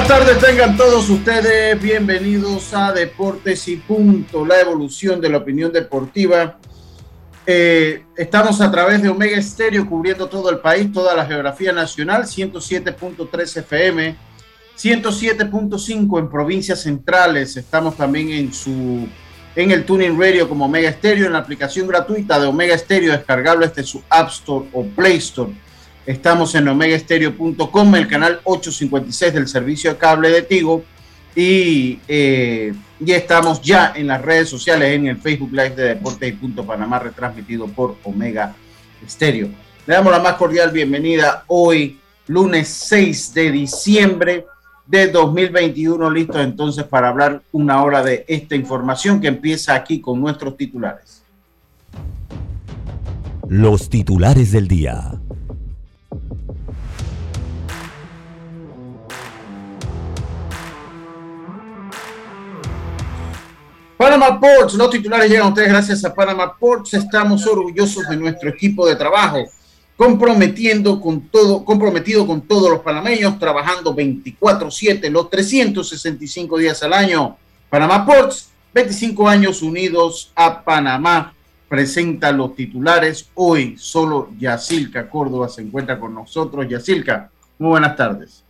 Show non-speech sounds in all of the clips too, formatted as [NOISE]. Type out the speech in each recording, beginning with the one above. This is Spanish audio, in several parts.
Buenas tardes, tengan todos ustedes bienvenidos a Deportes y Punto, la evolución de la opinión deportiva. Eh, estamos a través de Omega Estéreo cubriendo todo el país, toda la geografía nacional, 107.3 FM, 107.5 en provincias centrales. Estamos también en su en el Tuning Radio como Omega Stereo, en la aplicación gratuita de Omega Stereo, descargable desde su App Store o Play Store. Estamos en omegaestereo.com, el canal 856 del servicio de cable de Tigo. Y, eh, y estamos ya en las redes sociales, en el Facebook Live de Deportes y Punto Panamá, retransmitido por Omega Stereo. Le damos la más cordial bienvenida hoy, lunes 6 de diciembre de 2021, listos entonces para hablar una hora de esta información que empieza aquí con nuestros titulares. Los titulares del día. Panama Ports, los titulares llegan a ustedes gracias a Panama Ports. Estamos orgullosos de nuestro equipo de trabajo, comprometiendo con todo, comprometido con todos los panameños, trabajando 24/7, los 365 días al año. Panama Ports, 25 años unidos a Panamá, presenta los titulares. Hoy solo Yacilca Córdoba se encuentra con nosotros. Yacilca, muy buenas tardes.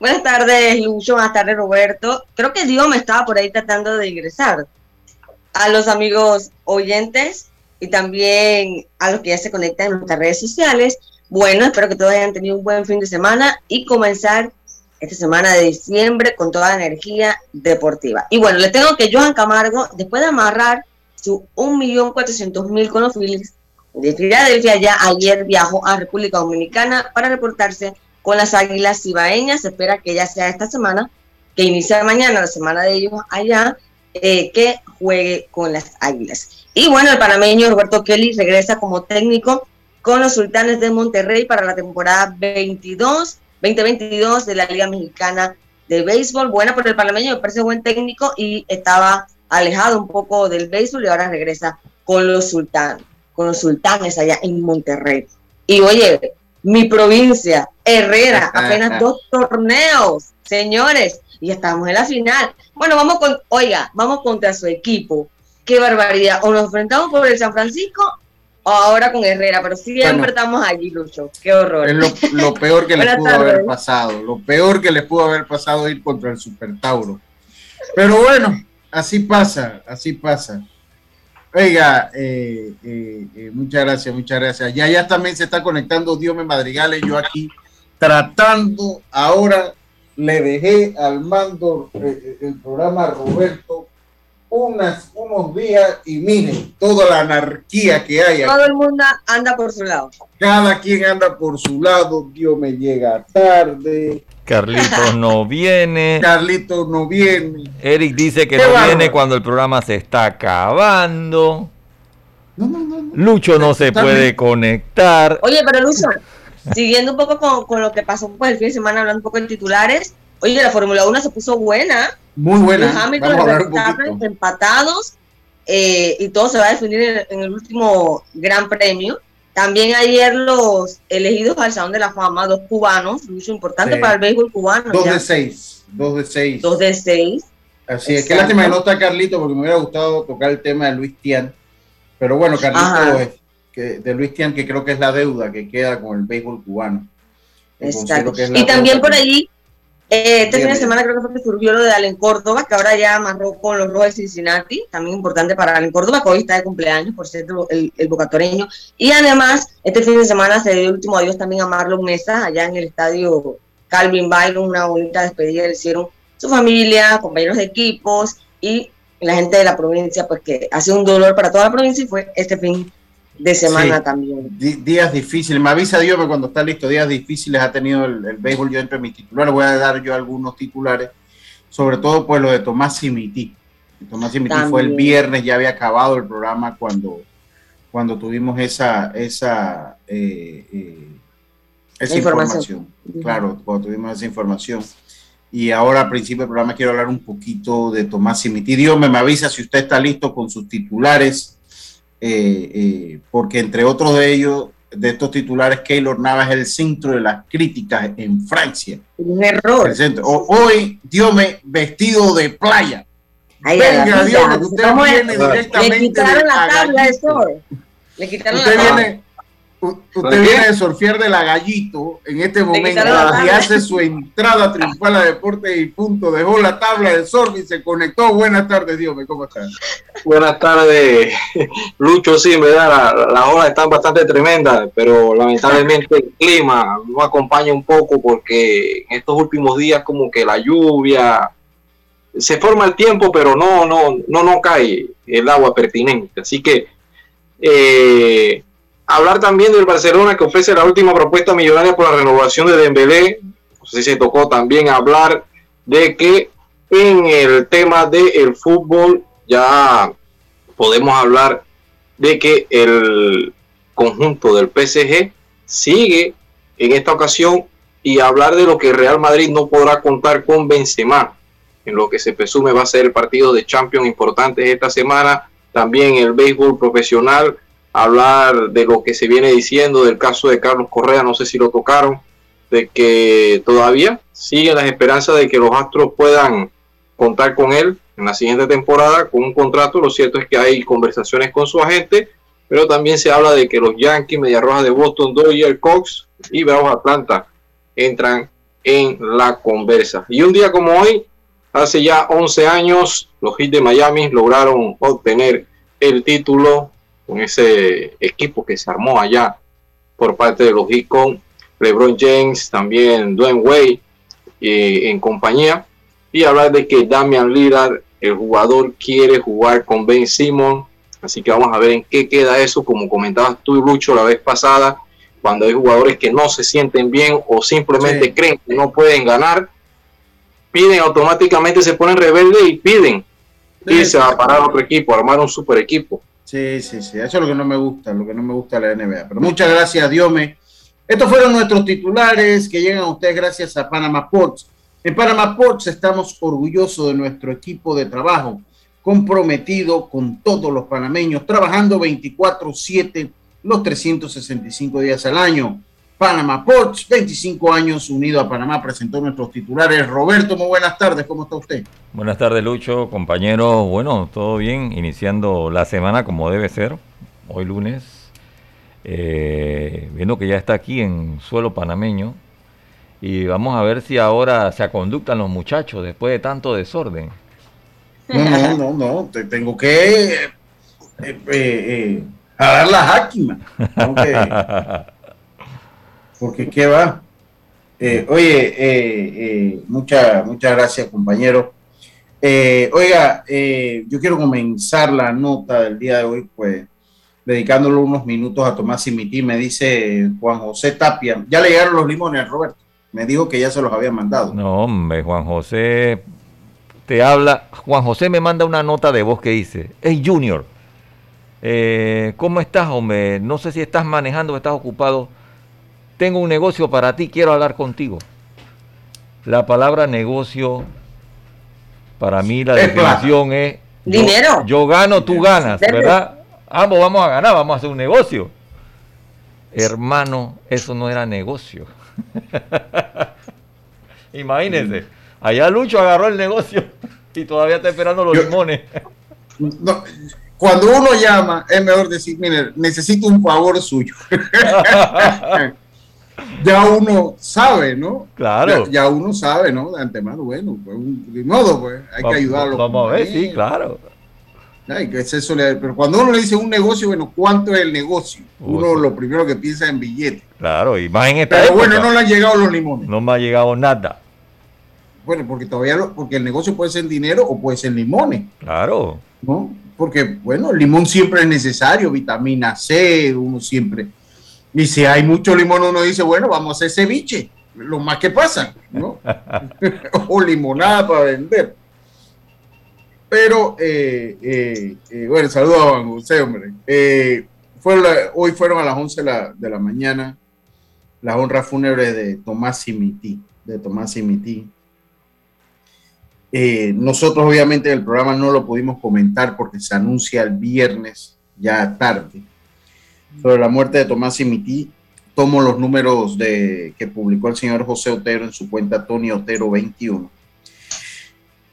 Buenas tardes, Lucho. Buenas tardes, Roberto. Creo que Dios me estaba por ahí tratando de ingresar. A los amigos oyentes y también a los que ya se conectan en nuestras redes sociales. Bueno, espero que todos hayan tenido un buen fin de semana y comenzar esta semana de diciembre con toda la energía deportiva. Y bueno, le tengo que Johan Camargo, después de amarrar su 1.400.000 con los Phillies de Filadelfia, ya ayer viajó a República Dominicana para reportarse con las Águilas Cibaeñas. Se espera que ya sea esta semana, que inicia mañana, la semana de ellos allá, eh, que juegue con las Águilas. Y bueno, el panameño Roberto Kelly regresa como técnico con los Sultanes de Monterrey para la temporada 22, 2022 de la Liga Mexicana de Béisbol. Buena por el panameño, me parece buen técnico y estaba alejado un poco del béisbol y ahora regresa con los Sultanes, con los Sultanes allá en Monterrey. Y oye, mi provincia, Herrera, [LAUGHS] apenas dos torneos, señores, y estamos en la final. Bueno, vamos con, oiga, vamos contra su equipo. Qué barbaridad. O nos enfrentamos por el San Francisco o ahora con Herrera, pero siempre bueno, estamos allí, Lucho. Qué horror. Es lo, lo [LAUGHS] peor que les pudo haber pasado. Lo peor que les pudo haber pasado ir contra el Super Tauro. Pero bueno, así pasa, así pasa. Oiga, eh, eh, eh, muchas gracias, muchas gracias. Ya, ya también se está conectando Diome Madrigales, yo aquí tratando, ahora le dejé al mando eh, el programa Roberto unas, unos días y miren toda la anarquía que hay. Todo el mundo anda por su lado. Cada quien anda por su lado, Dios me llega tarde. Carlitos [LAUGHS] no viene. Carlitos no viene. Eric dice que no bárbaro? viene cuando el programa se está acabando. No, no, no, no. Lucho no se puede conectar. Oye, pero Lucho, siguiendo un poco con, con, lo que pasó pues, el fin de semana, hablando un poco de titulares. Oye, la Fórmula 1 se puso buena. Muy buena. Los Hamilton empatados eh, y todo se va a definir en, en el último Gran Premio. También ayer los elegidos al Salón de la Fama, dos cubanos, mucho importante sí. para el béisbol cubano. Dos ya. de seis, dos de seis. Dos de seis. Así es, que lástima que no está Carlito porque me hubiera gustado tocar el tema de Luis Tian. Pero bueno, Carlito, que, de Luis Tian, que creo que es la deuda que queda con el béisbol cubano. Exacto. Y también por allí, eh, este fin de semana creo que fue que surgió lo de Allen Córdoba, que ahora ya amarró con los Rojos de Cincinnati, también importante para Allen Córdoba, que hoy está de cumpleaños, por cierto, el, el bocatoreño. Y además, este fin de semana se dio el último adiós también a Marlon Mesa, allá en el estadio Calvin Byron, una bonita despedida le hicieron su familia, compañeros de equipos y la gente de la provincia, pues que hace un dolor para toda la provincia y fue este fin de semana también. días difíciles, me avisa Dios cuando está listo, días difíciles ha tenido el, béisbol. Yo entre mis titulares voy a dar yo algunos titulares, sobre todo pues lo de Tomás Simití. Tomás Simití fue el viernes, ya había acabado el programa cuando, cuando tuvimos esa, esa, eh, eh, esa información. Claro, cuando tuvimos esa información. Y ahora, al principio del programa, quiero hablar un poquito de Tomás Simití. Dios me, me avisa si usted está listo con sus titulares, eh, eh, porque entre otros de ellos, de estos titulares, Keylor Navas es el centro de las críticas en Francia. Un error. hoy, Dios me vestido de playa. Venga, Dios, usted viene directamente. Le quitaron la tabla de sol. Le quitaron usted la viene, Usted viene de surfear de la gallito en este momento y hace su entrada triunfal a Deportes y Punto. Dejó la tabla de surf y se conectó. Buenas tardes, Dios ¿cómo estás? Buenas tardes, [LAUGHS] Lucho. Sí, verdad, las olas están bastante tremendas, pero lamentablemente el clima no acompaña un poco porque en estos últimos días, como que la lluvia se forma el tiempo, pero no, no, no, no cae el agua pertinente. Así que. Eh, Hablar también del Barcelona que ofrece la última propuesta millonaria por la renovación de Dembélé. No si se tocó también hablar de que en el tema del fútbol ya podemos hablar de que el conjunto del PSG sigue en esta ocasión y hablar de lo que Real Madrid no podrá contar con Benzema en lo que se presume va a ser el partido de Champions importante esta semana, también el béisbol profesional hablar de lo que se viene diciendo del caso de Carlos Correa, no sé si lo tocaron, de que todavía siguen las esperanzas de que los Astros puedan contar con él en la siguiente temporada con un contrato. Lo cierto es que hay conversaciones con su agente, pero también se habla de que los Yankees, Media Roja de Boston, Dodgers, Cox y Bravos Atlanta entran en la conversa. Y un día como hoy, hace ya 11 años, los Heat de Miami lograron obtener el título con ese equipo que se armó allá por parte de los Icon, LeBron James, también Dwayne Wade eh, en compañía, y hablar de que Damian Lillard, el jugador, quiere jugar con Ben Simon, así que vamos a ver en qué queda eso, como comentabas tú y Lucho la vez pasada, cuando hay jugadores que no se sienten bien o simplemente creen que no pueden ganar, piden automáticamente, se ponen rebeldes y piden irse a parar otro equipo, armar un super equipo. Sí, sí, sí. Eso es lo que no me gusta, lo que no me gusta de la NBA. Pero muchas gracias, Diome. Estos fueron nuestros titulares que llegan a ustedes gracias a Panama Ports. En Panama Ports estamos orgullosos de nuestro equipo de trabajo, comprometido con todos los panameños, trabajando 24/7 los 365 días al año. Panama Ports, 25 años unido a Panamá, presentó nuestros titulares. Roberto, muy buenas tardes, ¿cómo está usted? Buenas tardes, Lucho, compañero. Bueno, todo bien, iniciando la semana como debe ser, hoy lunes, eh, viendo que ya está aquí en suelo panameño. Y vamos a ver si ahora se aconductan los muchachos después de tanto desorden. No, no, no, no, te tengo que eh, eh, eh dar la. [LAUGHS] porque qué va. Eh, oye, eh, eh, muchas gracias, compañero. oiga, yo quiero comenzar la nota del día de hoy, pues, dedicándole unos minutos a Tomás Simití. Me dice Juan José Tapia, ya le llegaron los limones, Roberto. Me dijo que ya se los había mandado. No, hombre, Juan José te habla. Juan José me manda una nota de voz que dice: Hey, Junior, ¿cómo estás, hombre? No sé si estás manejando o estás ocupado tengo un negocio para ti, quiero hablar contigo. La palabra negocio, para mí la definición es... Dinero. Yo, gano, tú ganas, ¿verdad? Ambos vamos a ganar, vamos a hacer un negocio. Hermano, eso no era negocio. [LAUGHS] Imagínense, allá Lucho agarró el negocio [LAUGHS] y todavía está esperando los limones. cuando uno llama, es mejor decir, mire, necesito un favor suyo. [LAUGHS] ya uno sabe, ¿no? Claro. Ya, uno sabe, ¿no? De antemano, bueno, pues de modo, pues hay que ayudarlo. Vamos a ver, sí, claro. eso pero cuando uno le dice un negocio, bueno, ¿cuánto es el negocio? Uno lo primero que piensa en billetes. Claro, y más en esta Pero bueno, no le han llegado los limones. No me ha llegado nada. Bueno, porque todavía, porque el negocio puede ser dinero o puede ser limones. Claro. ¿No? Porque, bueno, el limón siempre es necesario, vitamina C, uno siempre. Y si hay mucho limón, uno dice, bueno, vamos a hacer ceviche, lo más que pasa, ¿no? [LAUGHS] [LAUGHS] o limonada para vender. Pero, eh, eh, eh, bueno, saludos a Juan José, hombre. hoy fueron a las 11 de la, de la mañana las honras fúnebres de Tomás Simití, de Tomás Simití. Eh, nosotros obviamente el programa no lo pudimos comentar porque se anuncia el viernes ya tarde. Sobre la muerte de Tomás Simití, tomo los números de, que publicó el señor José Otero en su cuenta Tony Otero 21,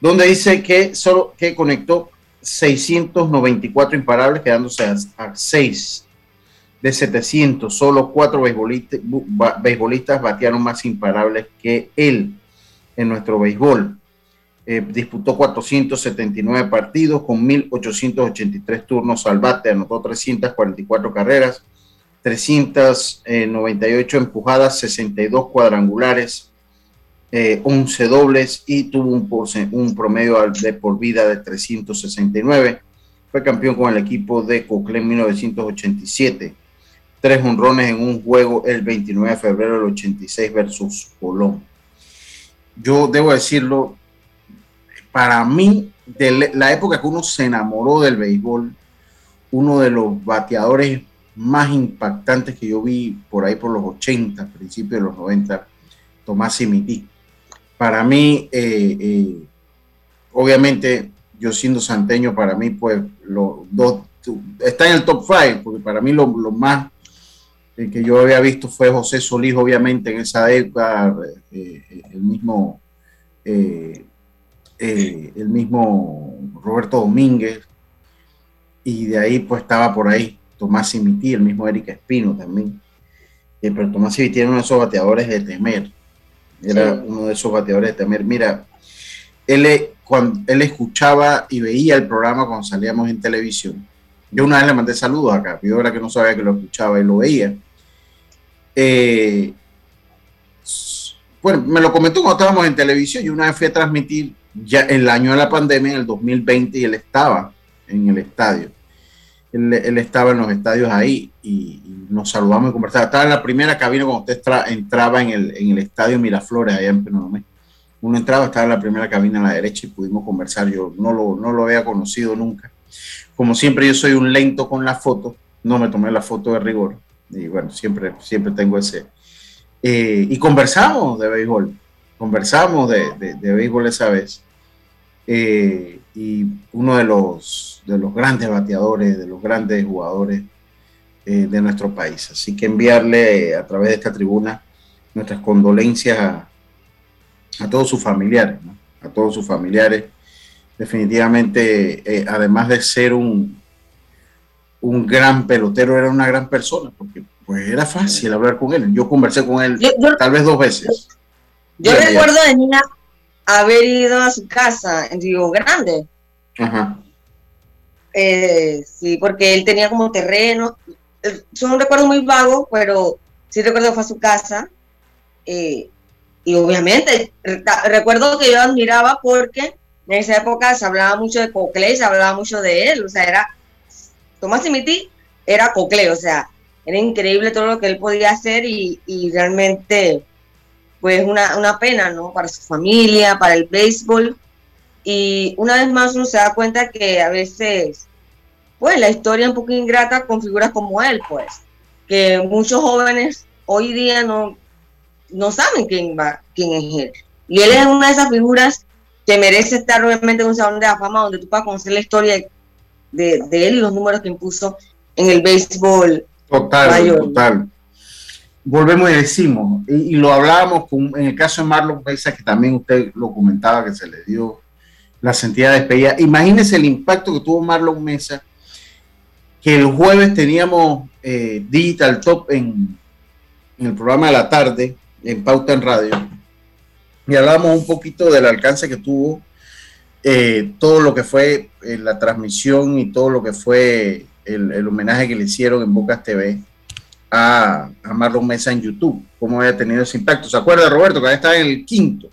donde dice que solo que conectó 694 imparables, quedándose a, 6 de 700. Solo cuatro beisbolistas, beisbolistas batearon más imparables que él en nuestro béisbol. Eh, disputó 479 partidos con 1.883 turnos al bate, anotó 344 carreras, 398 empujadas, 62 cuadrangulares, 11 eh, dobles y tuvo un, un promedio de por vida de 369. Fue campeón con el equipo de Cocle en 1987. Tres honrones en un juego el 29 de febrero del 86 versus Colón. Yo debo decirlo, para mí, de la época que uno se enamoró del béisbol, uno de los bateadores más impactantes que yo vi por ahí por los 80, principios de los 90, Tomás Simití. Para mí, eh, eh, obviamente, yo siendo santeño, para mí, pues, los dos, está en el top 5, porque para mí lo, más eh, que yo había visto fue José Solís, obviamente, en esa época, el mismo el mismo Roberto Domínguez, y de ahí pues estaba por ahí Tomás Simití, el mismo Erika Espino también. Eh, pero Tomás Simití era uno de esos bateadores de temer, era uno de esos bateadores de temer. Mira, él, cuando, él escuchaba y veía el programa cuando salíamos en televisión. Yo una vez le mandé saludos acá, yo era que no sabía que lo escuchaba y lo veía. Eh, bueno, me lo comentó cuando estábamos en televisión. Yo una vez fui a transmitir ya el año de la pandemia, en el 2020, y él estaba en el estadio. Él, estaba en los estadios ahí y, nos saludamos y conversamos. Estaba en la primera cabina cuando usted entraba en el, en el estadio Miraflores, allá en Penomé. Uno entraba, estaba en la primera cabina a la derecha y pudimos conversar. Yo no lo, no lo había conocido nunca. Como siempre, yo soy un lento con la foto. No me tomé la foto de rigor. Y bueno, siempre, siempre tengo ese. Eh, y conversamos de béisbol. Conversamos de, de, de béisbol esa vez. Eh, y uno de los, de los grandes bateadores, de los grandes jugadores eh, de nuestro país. Así que enviarle a través de esta tribuna nuestras condolencias a, todos sus familiares, a todos sus familiares. Definitivamente, eh, además de ser un, un gran pelotero, era una gran persona, porque pues era fácil hablar con él. Yo conversé con él tal vez dos veces. Yo recuerdo de niña haber ido a su casa en Río Grande. Ajá. Eh, sí, porque él tenía como terreno. Es un recuerdo muy vago, pero sí recuerdo que fue a su casa. Eh, y obviamente, recuerdo que yo admiraba porque en esa época se hablaba mucho de Cocle, se hablaba mucho de él. O sea, era. Tomás Simiti era Cocle, o sea, era increíble todo lo que él podía hacer y, y realmente pues una, una pena, ¿no? Para su familia, para el béisbol. Y una vez más uno se da cuenta que a veces, pues la historia es un poco ingrata con figuras como él, pues, que muchos jóvenes hoy día no, no saben quién, va, quién es él. Y él es una de esas figuras que merece estar obviamente en un salón de la fama donde tú puedas conocer la historia de, de él y los números que impuso en el béisbol. Total, total volvemos y decimos, y, lo hablábamos en el caso de Marlon Mesa, que también usted lo comentaba, que se le dio la sentida despedida. Imagínese el impacto que tuvo Marlon Mesa que el jueves teníamos eh, Digital Top en, en el programa de la tarde, en Pauta en Radio, y hablábamos un poquito del alcance que tuvo eh, todo lo que fue eh, la transmisión y todo lo que fue el, homenaje que le hicieron en Bocas TV a, a, Marlon Mesa en YouTube, cómo había tenido ese impacto. ¿Se acuerda, Roberto, que ahí está en el quinto?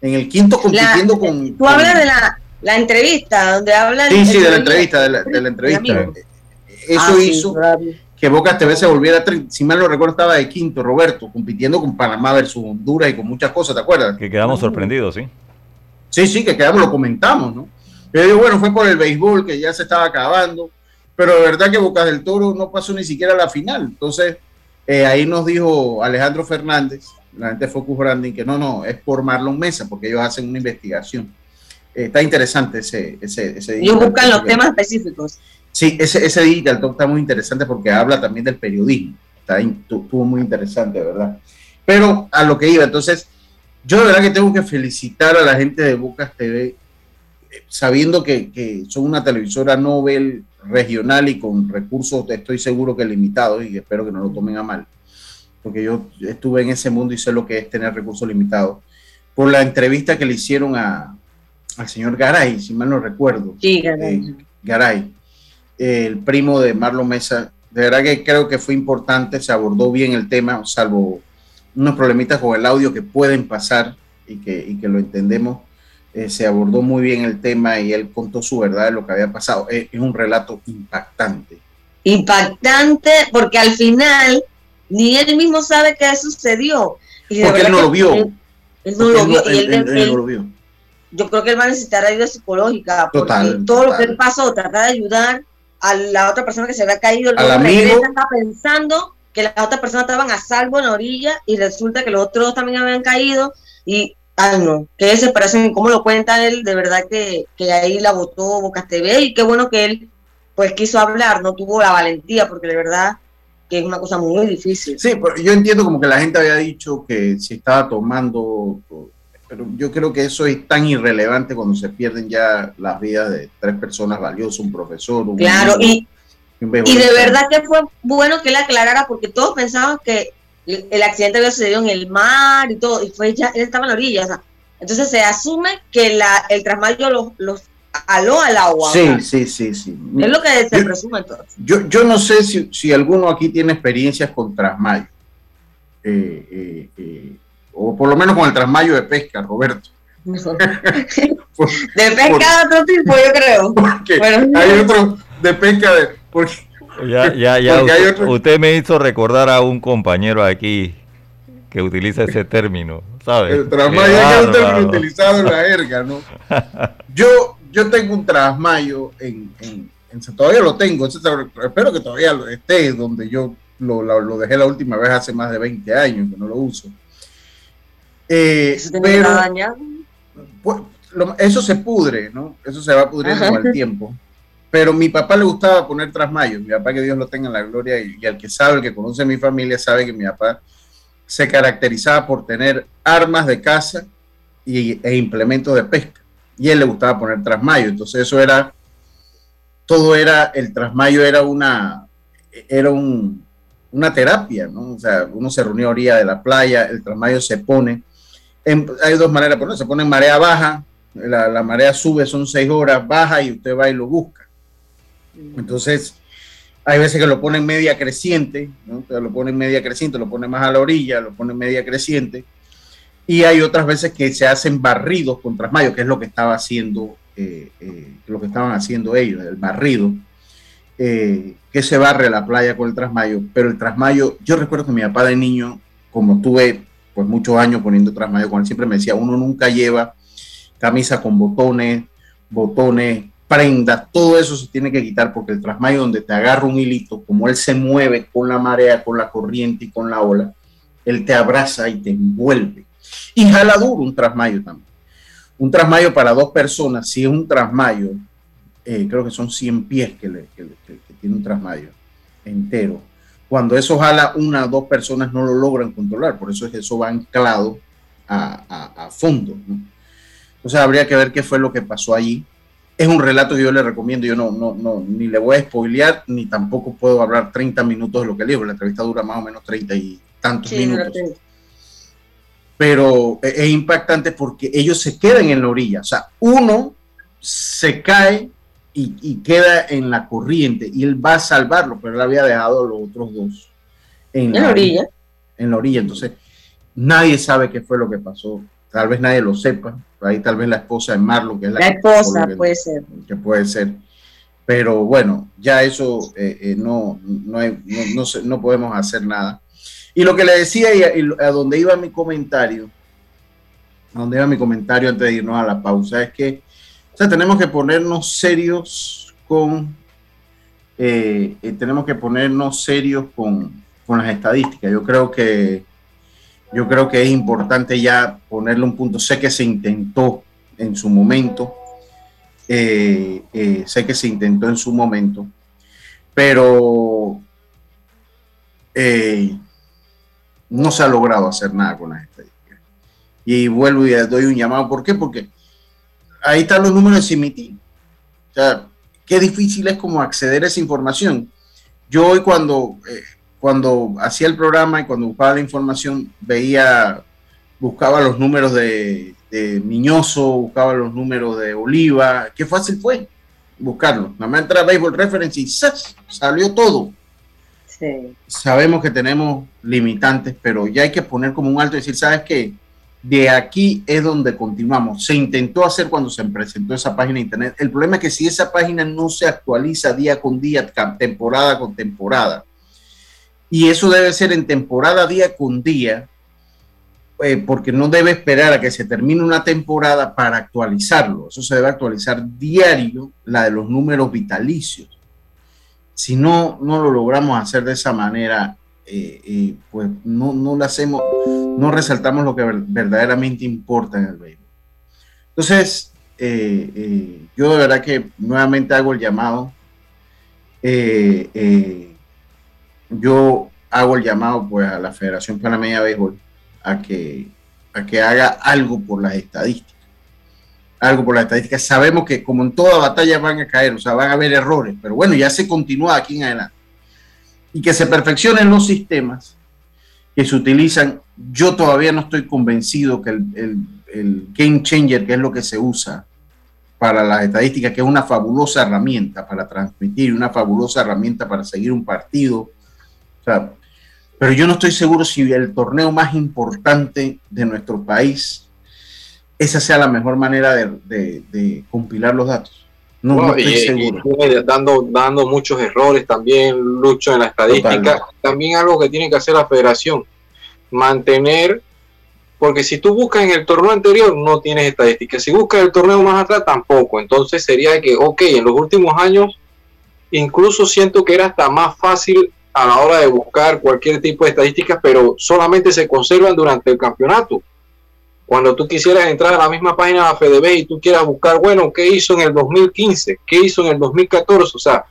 En el quinto compitiendo con... Tú hablas de la, la, entrevista, donde hablan... Sí, sí, de la entrevista, de la, de la entrevista. Eso ah, hizo que Bocas TV se volviera, si mal no recuerdo, estaba de quinto, Roberto, compitiendo con Panamá versus Honduras y con muchas cosas, ¿te acuerdas? Que quedamos sorprendidos, sí. Sí, sí, que quedamos, lo comentamos, ¿no? Yo digo, bueno, fue por el béisbol que ya se estaba acabando, pero de verdad que Bocas del Toro no pasó ni siquiera a la final. Entonces, eh, ahí nos dijo Alejandro Fernández, la gente de Focus Branding, que no, no, es por Marlon Mesa, porque ellos hacen una investigación. Eh, está interesante ese, ese, ese Ellos buscan los temas específicos. Sí, ese, ese Digital Talk está muy interesante porque habla también del periodismo. Está, estuvo muy interesante, ¿verdad? Pero a lo que iba, entonces, yo de verdad que tengo que felicitar a la gente de Bocas TV, sabiendo que, que son una televisora Nobel regional y con recursos, estoy seguro que limitados, y espero que no lo tomen a mal, porque yo estuve en ese mundo y sé lo que es tener recursos limitados, por la entrevista que le hicieron a, al señor Garay, si mal no recuerdo. Sí, Garay. Eh, Garay el primo de Marlon Mesa. De verdad que creo que fue importante, se abordó bien el tema, salvo unos problemitas con el audio que pueden pasar y que, que lo entendemos. Eh, se abordó muy bien el tema y él contó su verdad de lo que había pasado. Es, un relato impactante. Impactante porque al final ni él mismo sabe qué sucedió. Y porque él no lo vio. Él, no lo vio. él, no lo vio. Yo creo que él va a necesitar ayuda psicológica. Total, todo lo que él pasó, tratar de ayudar a la otra persona que se había caído, el amigo está pensando que las otras personas estaban a salvo en la orilla y resulta que los otros también habían caído y, ay no, qué desesperación, cómo lo cuenta él, de verdad que, que ahí la votó Bocas TV y qué bueno que él pues quiso hablar, no tuvo la valentía, porque de verdad que es una cosa muy difícil. Sí, pero yo entiendo como que la gente había dicho que si estaba tomando pero yo creo que eso es tan irrelevante cuando se pierden ya las vidas de tres personas valiosas, un profesor, un Claro, y, y de verdad que fue bueno que él aclarara porque todos pensaban que el accidente había sucedido en el mar y todo, y fue ya, él estaba en la orilla, entonces se asume que la, el trasmayo los, los aló al agua. Sí, sí, sí, sí. Es lo que se presume entonces. Yo, yo no sé si, si alguno aquí tiene experiencias con trasmayo. Eh, eh, eh, o por lo menos con el trasmayo de pesca, Roberto. [LAUGHS] de pesca de otro tipo, yo creo. [LAUGHS] hay otro de pesca de... Porque, ya, ya, ya. Usted, me hizo recordar a un compañero aquí que utiliza ese término, ¿sabe? El trasmayo es un término utilizado en la jerga, ¿no? [LAUGHS] Yo, yo tengo un trasmayo en, en, todavía lo tengo, espero que todavía esté donde yo lo, lo, lo, dejé la última vez hace más de 20 años que no lo uso. Eh, ¿Eso pero, pues, eso se pudre, ¿no? Eso se va pudriendo con el tiempo. Pero mi papá le gustaba poner trasmayos. Mi papá, que Dios lo tenga en la gloria, y, al que sabe, el que conoce mi familia, sabe que mi papá se caracterizaba por tener armas de caza y, e implementos de pesca. Y él le gustaba poner trasmayo. Entonces, eso era, todo era, el trasmayo era una, era un, una terapia, ¿no? O sea, uno se reunía a orilla de la playa, el trasmayo se pone hay dos maneras, por se pone en marea baja, la, marea sube, son seis horas, baja y usted va y lo busca. Entonces, hay veces que lo pone en media creciente, ¿no? lo pone en media creciente, lo pone más a la orilla, lo pone en media creciente. Y hay otras veces que se hacen barridos con trasmayo, que es lo que estaba haciendo, eh, eh, lo que estaban haciendo ellos, el barrido, eh, que se barre la playa con el trasmayo. Pero el trasmayo, yo recuerdo que mi papá de niño, como tuve pues muchos años poniendo trasmayo con él, siempre me decía, uno nunca lleva camisa con botones, botones, prendas, todo eso se tiene que quitar porque el trasmayo donde te agarra un hilito, como él se mueve con la marea, con la corriente y con la ola, él te abraza y te envuelve. Y jala duro un trasmayo también. Un trasmayo para dos personas, si es un trasmayo, eh, creo que son 100 pies que, tiene un trasmayo entero cuando eso jala una o dos personas no lo logran controlar, por eso es que eso va anclado a, a, fondo. ¿no? Entonces habría que ver qué fue lo que pasó allí. Es un relato que yo le recomiendo. Yo no, no, no, ni le voy a spoilear, ni tampoco puedo hablar 30 minutos de lo que leo. La entrevista dura más o menos 30 y tantos minutos. Pero e, es impactante porque ellos se quedan en la orilla. O sea, uno se cae y, queda en la corriente y él va a salvarlo, pero él había dejado a los otros dos en, la, orilla. En la orilla. Entonces, nadie sabe qué fue lo que pasó. Tal vez nadie lo sepa. Ahí tal vez la esposa de Marlon, que es la, la esposa, puede ser. Que puede ser. Pero bueno, ya eso eh, eh, no, no, no, no, podemos hacer nada. Y lo que le decía y a, donde iba mi comentario, a donde iba mi comentario antes de irnos a la pausa, es que o sea, tenemos que ponernos serios con, eh, tenemos que ponernos serios con, con las estadísticas. Yo creo que yo creo que es importante ya ponerle un punto. Sé que se intentó en su momento, eh, eh, sé que se intentó en su momento, pero eh, no se ha logrado hacer nada con las estadísticas. Y vuelvo y doy un llamado. ¿Por qué? Porque ahí están los números de CIMITI. O sea, qué difícil es como acceder a esa información. Yo hoy cuando cuando hacía el programa y cuando buscaba la información, veía, buscaba los números de, de Miñoso, buscaba los números de Oliva. Qué fácil fue buscarlo. Nada más entra a Baseball Reference y salió todo. Sí. Sabemos que tenemos limitantes, pero ya hay que poner como un alto y decir, ¿sabes qué? De aquí es donde continuamos. Se intentó hacer cuando se presentó esa página de internet. El problema es que si esa página no se actualiza día con día, temporada con temporada, y eso debe ser en temporada día con día, eh, porque no debe esperar a que se termine una temporada para actualizarlo. Eso se debe actualizar diario, la de los números vitalicios. Si no, no lo logramos hacer de esa manera, eh, eh, pues no, no hacemos, no resaltamos lo que verdaderamente importa en el béisbol. Entonces, yo de verdad que nuevamente hago el llamado yo hago el llamado pues a la Federación Panameña de Béisbol a que, a que haga algo por las estadísticas. Algo por las estadísticas. Sabemos que como en toda batalla van a caer, o sea, van a haber errores, pero bueno, ya se continúa aquí en adelante. Y que se perfeccionen los sistemas que se utilizan. Yo todavía no estoy convencido que el, el game changer, que es lo que se usa para las estadísticas, que es una fabulosa herramienta para transmitir, una fabulosa herramienta para seguir un partido, pero yo no estoy seguro si el torneo más importante de nuestro país, esa sea la mejor manera de, compilar los datos. No, estoy seguro. dando, dando muchos errores también, Lucho, en la estadística. También algo que tiene que hacer la federación, mantener, porque si tú buscas en el torneo anterior, no tienes estadísticas. Si buscas el torneo más atrás, tampoco. Entonces sería que, ok, en los últimos años, incluso siento que era hasta más fácil a la hora de buscar cualquier tipo de estadísticas, pero solamente se conservan durante el campeonato. Cuando tú quisieras entrar a la misma página de la FDB y tú quieras buscar, bueno, ¿qué hizo en el 2015? ¿Qué hizo en el 2014? O sea,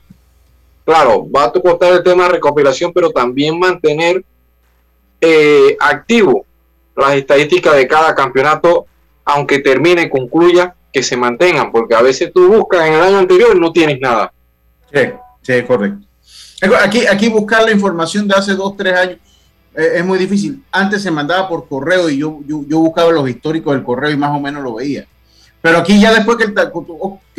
claro, va a costar el tema de recopilación, pero también mantener eh, activo las estadísticas de cada campeonato, aunque termine, concluya, que se mantengan, porque a veces tú buscas en el año anterior y no tienes nada. Sí, sí, correcto. Aquí, aquí buscar la información de hace dos, tres años eh, es muy difícil. Antes se mandaba por correo y yo, yo, buscaba los históricos del correo y más o menos lo veía. Pero aquí ya después que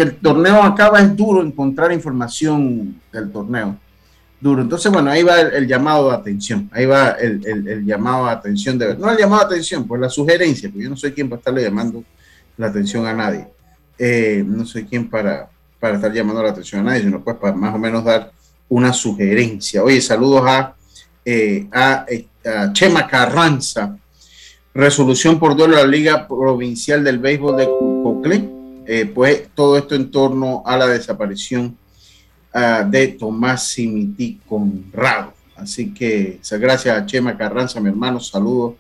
el, torneo acaba es duro encontrar información del torneo. Duro. Entonces, bueno, ahí va el, llamado de atención. Ahí va el, llamado de atención de No el llamado de atención, pues la sugerencia, porque yo no soy quien para estarle llamando la atención a nadie. Eh, no soy quien para, para estar llamando la atención a nadie, sino pues para más o menos dar una sugerencia. Oye, saludos a, eh, a, Chema Carranza. Resolución por duelo de la Liga Provincial del Béisbol de Coclé. Eh, pues todo esto en torno a la desaparición ah, de Tomás Simití Conrado. Así que gracias a Chema Carranza, mi hermano, saludos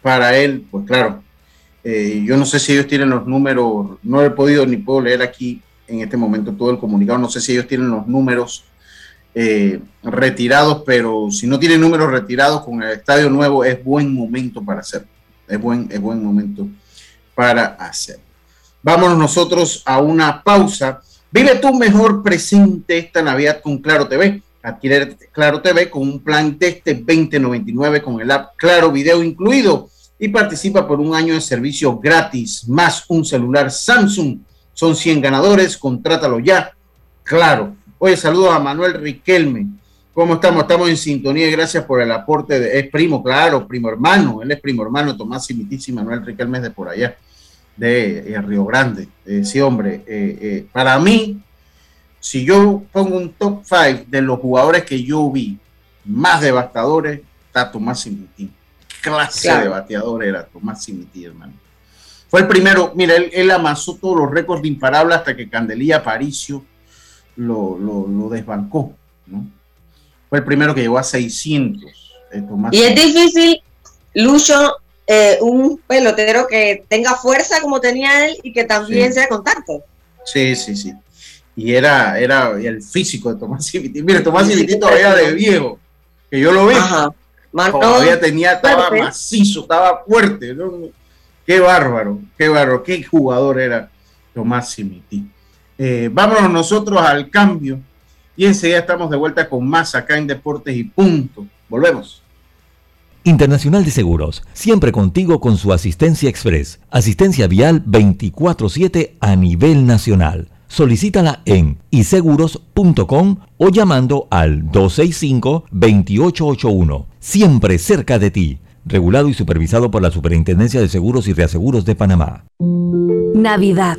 para él. Pues claro, eh, yo no sé si ellos tienen los números, no he podido ni puedo leer aquí en este momento todo el comunicado, no sé si ellos tienen los números eh, retirados, pero si no tiene números retirados con el estadio nuevo, es buen momento para hacerlo. Es buen, es buen momento para hacerlo. Vámonos nosotros a una pausa. Vive tu mejor presente esta Navidad con Claro TV. Adquiere Claro TV con un plan Teste 2099 con el app Claro Video incluido y participa por un año de servicio gratis más un celular Samsung. Son 100 ganadores, contrátalo ya. Claro. Oye, saludos a Manuel Riquelme. ¿Cómo estamos? Estamos en sintonía y gracias por el aporte. De, es primo, claro, primo hermano. Él es primo hermano, Tomás Simitis y Manuel Riquelme de por allá, de, Río Grande. Eh, sí, hombre, eh, eh, para mí, si yo pongo un top 5 de los jugadores que yo vi más devastadores, está Tomás Simitis clase de bateador era Tomás Simití, hermano. Fue el primero, mira, él, amasó todos los récords de imparable hasta que Candelilla Paricio lo, lo, desbancó, ¿no? Fue el primero que llegó a 600. Eh, y es difícil, Lucho, eh, un pelotero que tenga fuerza como tenía él y que también sea contacto. Sí, sí, sí. Y era, era el físico de Tomás Simití. Mire, Tomás Simití todavía de viejo, que yo lo vi. Ajá todavía tenía, estaba macizo, estaba fuerte. Qué bárbaro, qué bárbaro, qué jugador era Tomás Simití. Eh, vámonos nosotros al cambio y enseguida estamos de vuelta con más acá en Deportes y Punto. Volvemos. Internacional de Seguros, siempre contigo con su asistencia express, asistencia vial 24/7 a nivel nacional. Solicítala en iseguros.com o llamando al 265-2881. Siempre cerca de ti. Regulado y supervisado por la Superintendencia de Seguros y Reaseguros de Panamá. Navidad.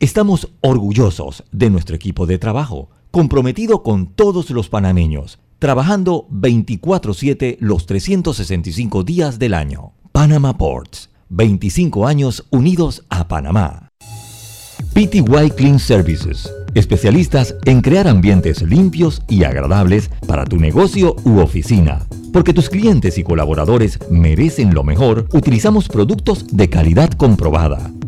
Estamos orgullosos de nuestro equipo de trabajo, comprometido con todos los panameños, trabajando 24/7 los 365 días del año. Panama Ports, 25 años unidos a Panamá. PTY Clean Services, especialistas en crear ambientes limpios y agradables para tu negocio u oficina. Porque tus clientes y colaboradores merecen lo mejor, utilizamos productos de calidad comprobada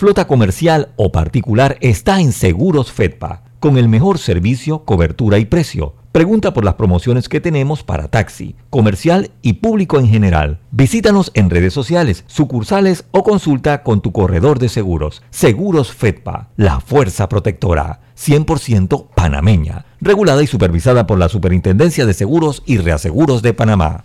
flota comercial o particular está en Seguros Fedpa, con el mejor servicio, cobertura y precio. Pregunta por las promociones que tenemos para taxi, comercial y público en general. Visítanos en redes sociales, sucursales o consulta con tu corredor de seguros. Seguros Fedpa, la fuerza protectora, 100% panameña regulada y supervisada por la Superintendencia de Seguros y Reaseguros de Panamá.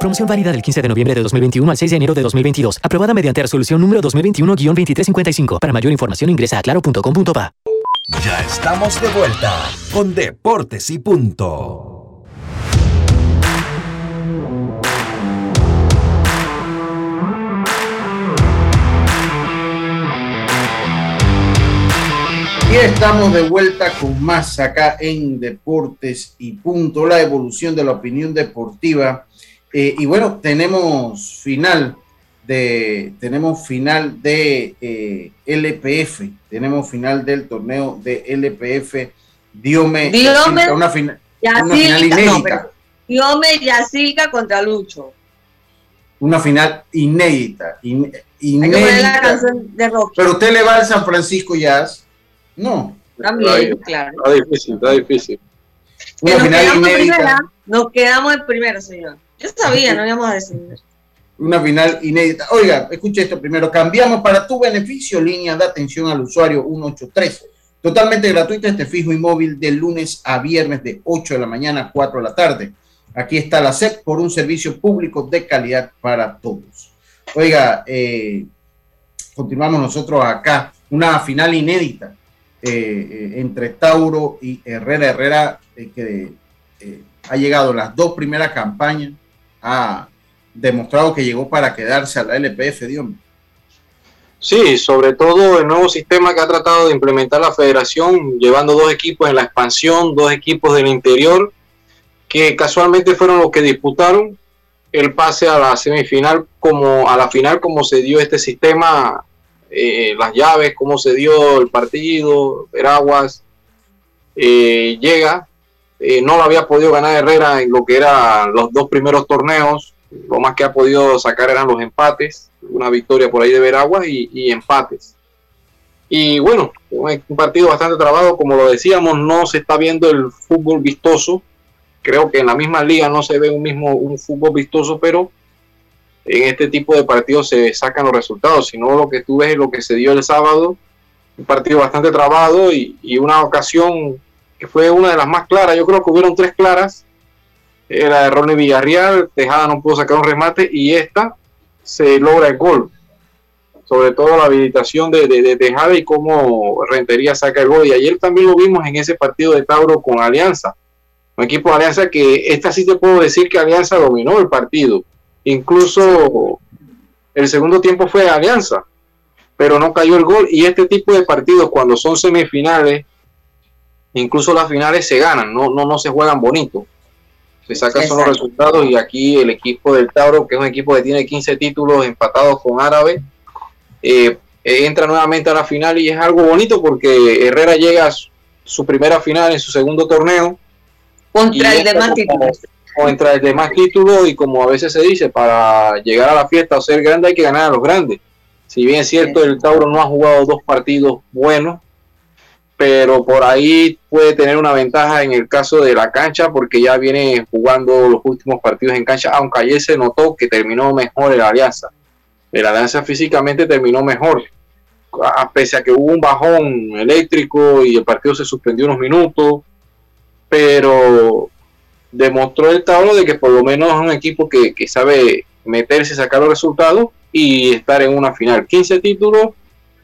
Promoción válida del 15 de noviembre de 2021 al 6 de enero de 2022. Aprobada mediante resolución número 2021-2355. Para mayor información ingresa a claro.com.pa. Ya estamos de vuelta con Deportes y Punto. Y estamos de vuelta con más acá en Deportes y Punto, la evolución de la opinión deportiva eh, y bueno, tenemos final de, tenemos final de eh, LPF, tenemos final del torneo de LPF. Diome, Diome una, final, una final inédita. Diome Yacilca contra Lucho. Una final inédita. inédita. Pero usted le va al San Francisco Jazz. No. También, claro. Está difícil, está difícil. Una final inédita. nos quedamos en primero, señor. Yo sabía, no íbamos a decir. Una final inédita. Oiga, escuche esto primero. Cambiamos para tu beneficio línea de atención al usuario 183. Totalmente gratuita este fijo y móvil de lunes a viernes de 8 de la mañana a 4 de la tarde. Aquí está la SEP por un servicio público de calidad para todos. Oiga, eh, continuamos nosotros acá. Una final inédita eh, eh, entre Tauro y Herrera. Herrera que ha llegado las dos primeras campañas ha demostrado que llegó para quedarse a la LPF, Dios Sí, sobre todo el nuevo sistema que ha tratado de implementar la federación, llevando dos equipos en la expansión, dos equipos del interior, que casualmente fueron los que disputaron el pase a la semifinal, como a la final, como se dio este sistema, eh, las llaves, cómo se dio el partido, Veraguas, eh, llega, eh, no lo había podido ganar Herrera en lo que eran los dos primeros torneos. Lo más que ha podido sacar eran los empates, una victoria por ahí de Veraguas y, empates. Y bueno, un partido bastante trabado, como lo decíamos, no se está viendo el fútbol vistoso. Creo que en la misma liga no se ve un mismo un fútbol vistoso, pero en este tipo de partidos se sacan los resultados. Si no, lo que tú ves es lo que se dio el sábado, un partido bastante trabado y, y una ocasión que fue una de las más claras. Yo creo que hubieron tres claras. Era de Ronnie Villarreal, Tejada no pudo sacar un remate y esta se logra el gol. Sobre todo la habilitación de, de, Tejada y cómo Rentería saca el gol. Y ayer también lo vimos en ese partido de Tauro con Alianza. Un equipo de Alianza que esta sí te puedo decir que Alianza dominó el partido. Incluso el segundo tiempo fue Alianza, pero no cayó el gol. Y este tipo de partidos, cuando son semifinales, incluso las finales se ganan, no, no, no se juegan bonito. Se sacan solo resultados y aquí el equipo del Tauro, que es un equipo que tiene 15 títulos empatados con Árabe, eh, eh, entra nuevamente a la final y es algo bonito porque Herrera llega a su, primera final en su segundo torneo. Contra el demás títulos. Contra el demás título y como a veces se dice, para llegar a la fiesta o ser grande hay que ganar a los grandes. Si bien es cierto, el Tauro no ha jugado dos partidos buenos, pero por ahí puede tener una ventaja en el caso de la cancha porque ya viene jugando los últimos partidos en cancha, aunque ayer se notó que terminó mejor el Alianza. El Alianza físicamente terminó mejor, a pese a que hubo un bajón eléctrico y el partido se suspendió unos minutos, pero demostró el Tauro de que por lo menos es un equipo que, que sabe meterse, sacar los resultados y estar en una final. 15 títulos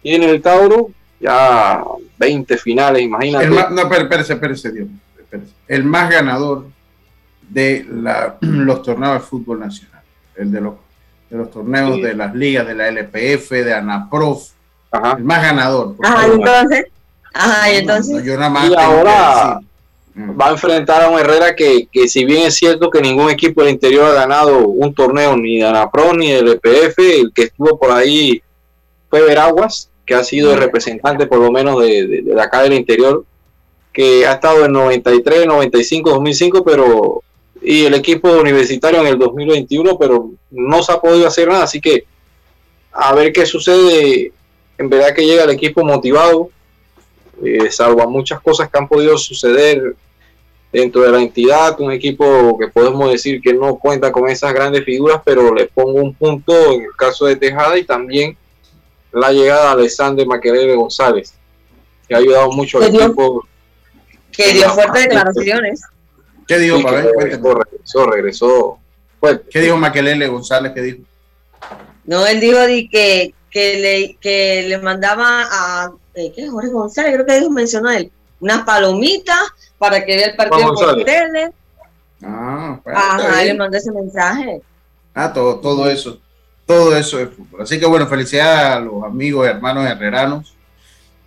tiene el Tauro, ya 20 finales, imagínate. El más, no, espérese, espérese, Dios, El más ganador de la, [CLEARS THROAT] los torneos de fútbol nacional, el de los, de los torneos de las ligas de la LPF, de ANAPROF, el más ganador. Ajá, entonces. Ajá, y entonces. yo nada más y ahora mm. va a enfrentar a un Herrera que, que, si bien es cierto que ningún equipo del interior ha ganado un torneo ni de ANAPROF ni del LPF, el que estuvo por ahí fue Veraguas, que ha sido el representante por lo menos de, de, acá del interior, que ha estado en 93, 95, 2005, pero y el equipo universitario en el 2021, pero no se ha podido hacer nada, así que a ver qué sucede. En verdad que llega el equipo motivado, eh, salvo a muchas cosas que han podido suceder dentro de la entidad, un equipo que podemos decir que no cuenta con esas grandes figuras, pero le pongo un punto en el caso de Tejada y también la llegada de Alexander Maquelele González, que ha ayudado mucho al equipo. Que dio fuertes declaraciones. ¿Qué dijo, Sí, regresó, regresó, fuerte. ¿Qué dijo Maquelele González? ¿Qué dijo? No, él dijo di que, que, le, que le mandaba a eh, ¿qué? Jorge González, creo que dijo, mencionó él, unas palomitas para que vea el partido por tele. Ah, está Ajá, le mandó ese mensaje. Ah, todo, todo eso, todo eso es fútbol. Así que bueno, felicidades a los amigos hermanos herreranos.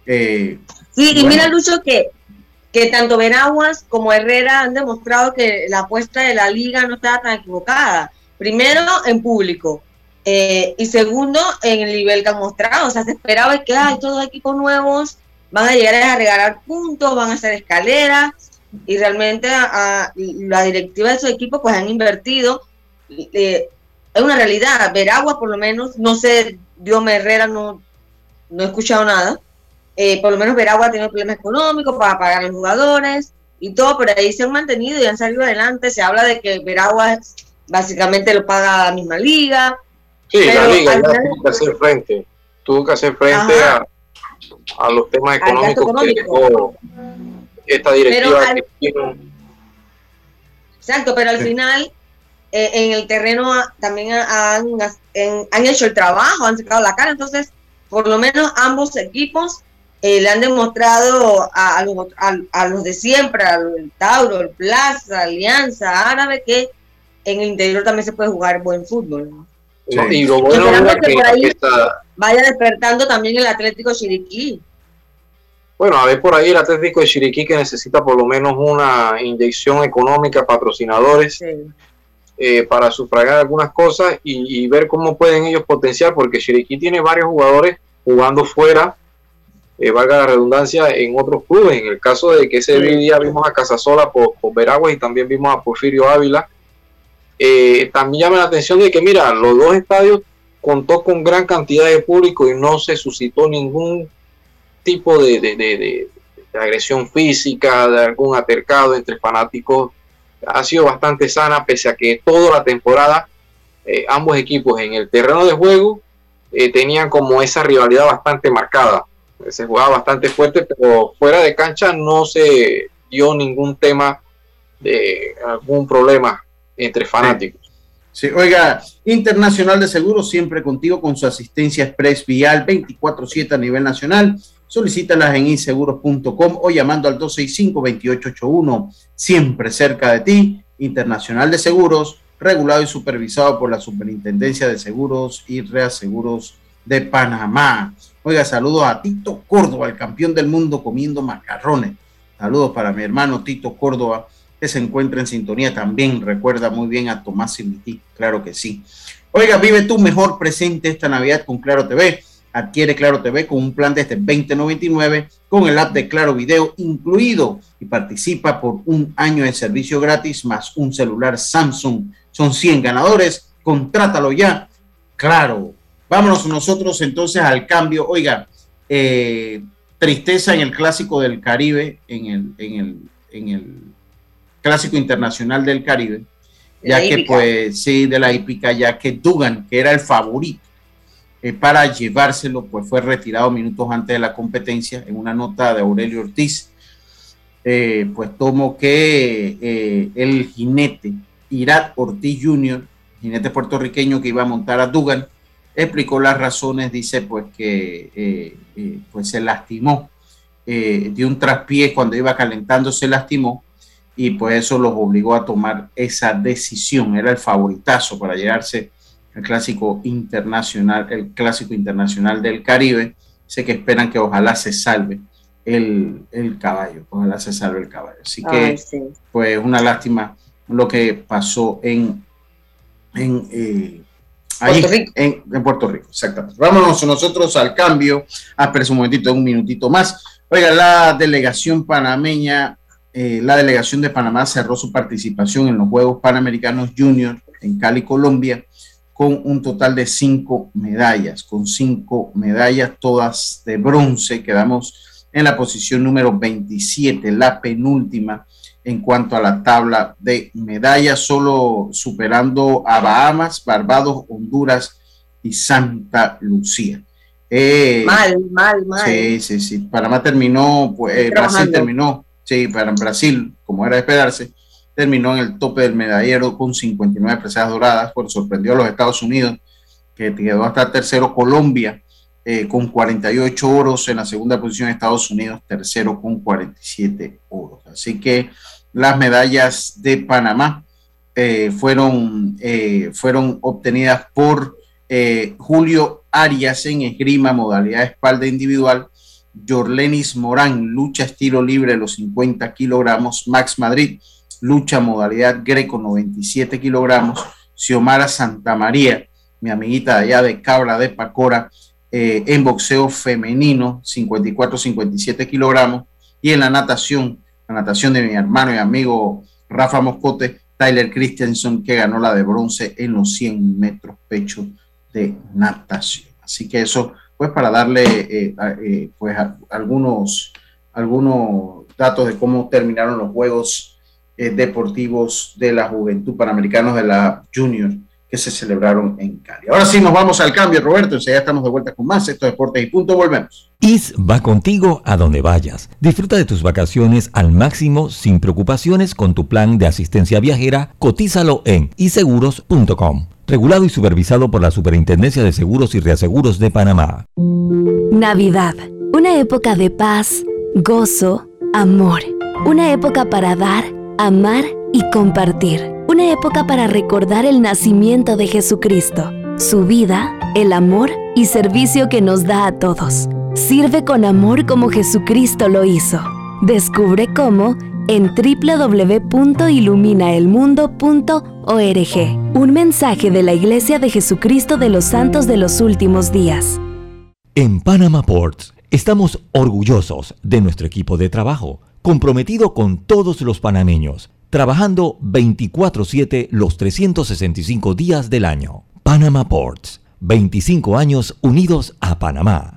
Eh, Sí, y bueno, mira, Lucho, que, que tanto Veraguas como Herrera han demostrado que la apuesta de la liga no estaba tan equivocada. Primero, en público. eh, y segundo, en el nivel que han mostrado. O sea, se esperaba que hay todos equipos nuevos, van a llegar a regalar puntos, van a hacer escaleras. Y realmente a- a- la directiva de esos equipos pues han invertido. eh, es una realidad. Veraguas, por lo menos, no sé, Dios Herrera no, no he escuchado nada eh, por lo menos Veragua ha tenido problemas económicos para pagar a los jugadores y todo, pero ahí se han mantenido y han salido adelante. Se habla de que Veragua básicamente lo paga la misma liga. Sí, la liga ya tuvo que hacer frente, tuvo que hacer frente a, a los temas económicos que dejó esta directiva Pero al- que tiene. Exacto, pero al Sí. final eh, en el terreno también ha- han, en- han hecho el trabajo, han sacado la cara. Entonces, por lo menos ambos equipos eh, le han demostrado a, a los, a- a los de siempre, al Tauro, el Plaza, Alianza, Árabe, que en el interior también se puede jugar buen fútbol. ¿no? Y lo bueno que que por ahí esta- vaya despertando también el Atlético Chiriquí. bueno, a ver por ahí el Atlético de Chiriquí que necesita por lo menos una inyección económica, patrocinadores, eh, para sufragar algunas cosas y, y ver cómo pueden ellos potenciar, porque Chiriquí tiene varios jugadores jugando fuera, eh, valga la redundancia, en otros clubes. En el caso de que ese día vimos a Casasola por, por Veraguas y también vimos a Porfirio Ávila, eh, también llama la atención de que, mira, los dos estadios contó con gran cantidad de público y no se suscitó ningún tipo de, de- de- de- de agresión física, de algún altercado entre fanáticos. Ha sido bastante sana, pese a que toda la temporada eh, ambos equipos en el terreno de juego eh, tenían como esa rivalidad bastante marcada. Se jugaba bastante fuerte, pero fuera de cancha no se dio ningún tema de algún problema entre fanáticos. Sí, oiga, Internacional de Seguros siempre contigo con su asistencia express vial 24/7 a nivel nacional. Solicítalas en inseguros.com o llamando al 265-2881, siempre cerca de ti. Internacional de Seguros, regulado y supervisado por la Superintendencia de Seguros y Reaseguros de Panamá. Oiga, saludos a Tito Córdoba, el campeón del mundo comiendo macarrones. Saludos para mi hermano Tito Córdoba, que se encuentra en sintonía también. Recuerda muy bien a Tomás Simití, claro que sí. Oiga, vive tu mejor presente esta Navidad con Claro TV. Adquiere Claro TV con un plan desde 2099 con el app de Claro Video incluido y participa por un año de servicio gratis más un celular Samsung. Son 100 ganadores. Contrátalo ya. Claro. Vámonos nosotros entonces al cambio. Oiga, eh, tristeza en el clásico del Caribe, en el, en el, en el clásico internacional del Caribe, ya que pues sí, de la hípica, ya que Dugan, que era el favorito eh, para llevárselo, pues fue retirado minutos antes de la competencia en una nota de Aurelio Ortiz. eh, pues tomó que eh, el jinete Irat Ortiz Jr., jinete puertorriqueño que iba a montar a Dugan, explicó las razones, dice pues que pues se lastimó de un traspié cuando iba calentando, se lastimó y pues eso los obligó a tomar esa decisión. Era el favoritazo para llegarse al clásico internacional, el clásico internacional del Caribe. Sé que esperan que ojalá se salve el, el caballo, ojalá se salve el caballo. Así que, Ay, sí. pues, una lástima lo que pasó en, en, eh, ahí, Puerto Rico. En, en Puerto Rico, exactamente. Vámonos nosotros al cambio. Ah, un momentito, un minutito más. Oiga, la delegación panameña eh, la delegación de Panamá cerró su participación en los Juegos Panamericanos Junior en Cali, Colombia, con un total de cinco medallas, con cinco medallas todas de bronce. Quedamos en la posición número 27, la penúltima en cuanto a la tabla de medallas, solo superando a Bahamas, Barbados, Honduras y Santa Lucía. Eh, mal, mal, mal. Sí, sí, sí. Panamá terminó, pues eh, Brasil terminó, sí, para Brasil, como era de esperarse, terminó en el tope del medallero con 59 preseas doradas, pues sorprendió a los Estados Unidos, que quedó hasta tercero Colombia, eh, con 48 oros en la segunda posición Estados Unidos, tercero con 47 oros. Así que las medallas de Panamá fueron, fueron obtenidas por Julio Arias en esgrima, modalidad espalda individual. Jorlenis Morán, lucha estilo libre, los 50 kilogramos. Max Madrid, lucha modalidad greco, 97 kilogramos. Xiomara Santamaría, mi amiguita de allá de Cabra de Pacora, eh, en boxeo femenino, 54-57 kilogramos. Y en la natación, la natación de mi hermano y amigo Rafa Moscote, Tyler Christensen, que ganó la de bronce en los 100 metros pecho de natación. Así que eso, pues para darle eh, eh, pues algunos, algunos datos de cómo terminaron los Juegos eh, Deportivos de la Juventud Panamericanos de la Junior que se celebraron en Cali. Ahora sí nos vamos al cambio, Roberto, ya estamos de vuelta con más estos deportes y punto, volvemos. IS va contigo a donde vayas. Disfruta de tus vacaciones al máximo sin preocupaciones con tu plan de asistencia viajera. Cotízalo en iseguros.com regulado y supervisado por la Superintendencia de Seguros y Reaseguros de Panamá. Navidad, una época de paz, gozo, amor, una época para dar, amar y compartir, una época para recordar el nacimiento de Jesucristo, su vida, el amor y servicio que nos da a todos. Sirve con amor como Jesucristo lo hizo. Descubre cómo en www.iluminaelmundo.org. Un mensaje de la Iglesia de Jesucristo de los Santos de los Últimos Días. En Panama Ports estamos orgullosos de nuestro equipo de trabajo, comprometido con todos los panameños, trabajando 24/7 los 365 días del año. Panama Ports, 25 años unidos a Panamá.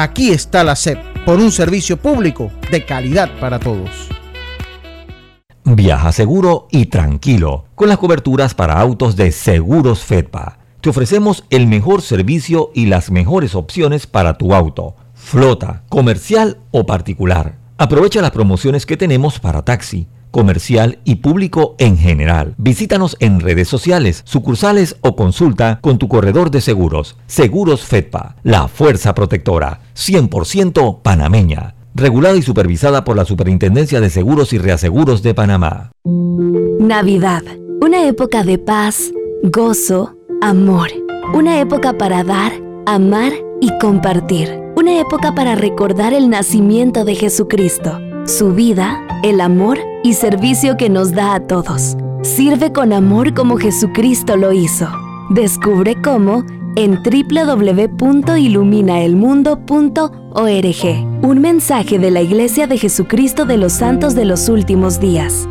Aquí está la SEP por un servicio público de calidad para todos. Viaja seguro y tranquilo con las coberturas para autos de Seguros Fedpa. Te ofrecemos el mejor servicio y las mejores opciones para tu auto, flota, comercial o particular. Aprovecha las promociones que tenemos para taxi comercial y público en general. Visítanos en redes sociales, sucursales o consulta con tu corredor de seguros. Seguros Fedpa, la fuerza protectora, 100% panameña. Regulada y supervisada por la Superintendencia de Seguros y Reaseguros de Panamá. Navidad, una época de paz, gozo, amor. Una época para dar, amar y compartir. Una época para recordar el nacimiento de Jesucristo, su vida, el amor y servicio que nos da a todos. Sirve con amor como Jesucristo lo hizo. Descubre cómo en www.iluminaelmundo.org. Un mensaje de la Iglesia de Jesucristo de los Santos de los Últimos Días.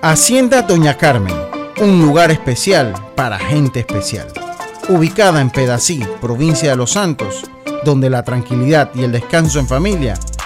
Hacienda Doña Carmen, un lugar especial para gente especial. Ubicada en Pedací, provincia de Los Santos, donde la tranquilidad y el descanso en familia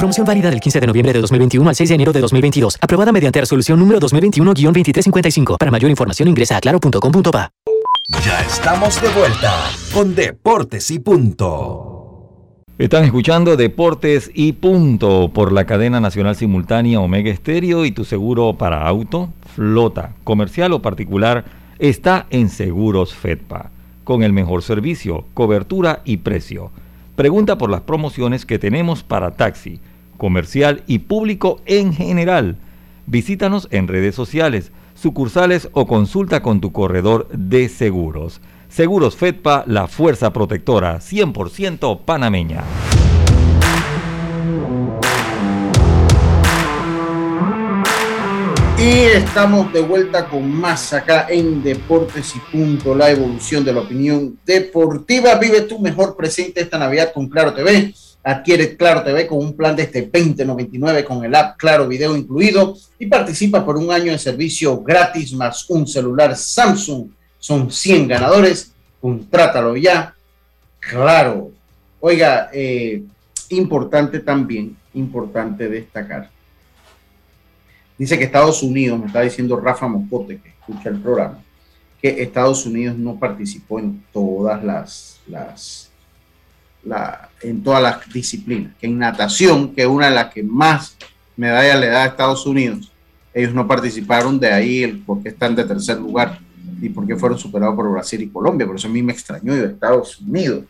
Promoción válida del 15 de noviembre de 2021 al 6 de enero de 2022. Aprobada mediante resolución número 2021-2355. Para mayor información ingresa a claro.com.pa. Ya estamos de vuelta con Deportes y Punto. Están escuchando Deportes y Punto por la cadena nacional simultánea Omega Estéreo y tu seguro para auto, flota, comercial o particular está en Seguros Fedpa, con el mejor servicio, cobertura y precio. Pregunta por las promociones que tenemos para taxi, comercial y público en general. Visítanos en redes sociales, sucursales o consulta con tu corredor de seguros. Seguros Fedpa, la fuerza protectora 100% panameña. Y estamos de vuelta con más acá en Deportes y Punto, la evolución de la opinión deportiva. Vive tu mejor presente esta Navidad con Claro TV. Adquiere Claro TV con un plan de este 2099 con el app Claro Video incluido y participa por un año de servicio gratis más un celular Samsung. Son 100 ganadores. Contrátalo ya. Claro. Oiga, eh, importante también, importante destacar Dice que Estados Unidos, me está diciendo Rafa Moscote, que escucha el programa, que Estados Unidos no participó en todas las, las la, en todas las disciplinas, que en natación, que es una de las que más medalla le da a Estados Unidos, ellos no participaron de ahí el por qué están de tercer lugar y por qué fueron superados por Brasil y Colombia. Por eso a mí me extrañó de Estados Unidos.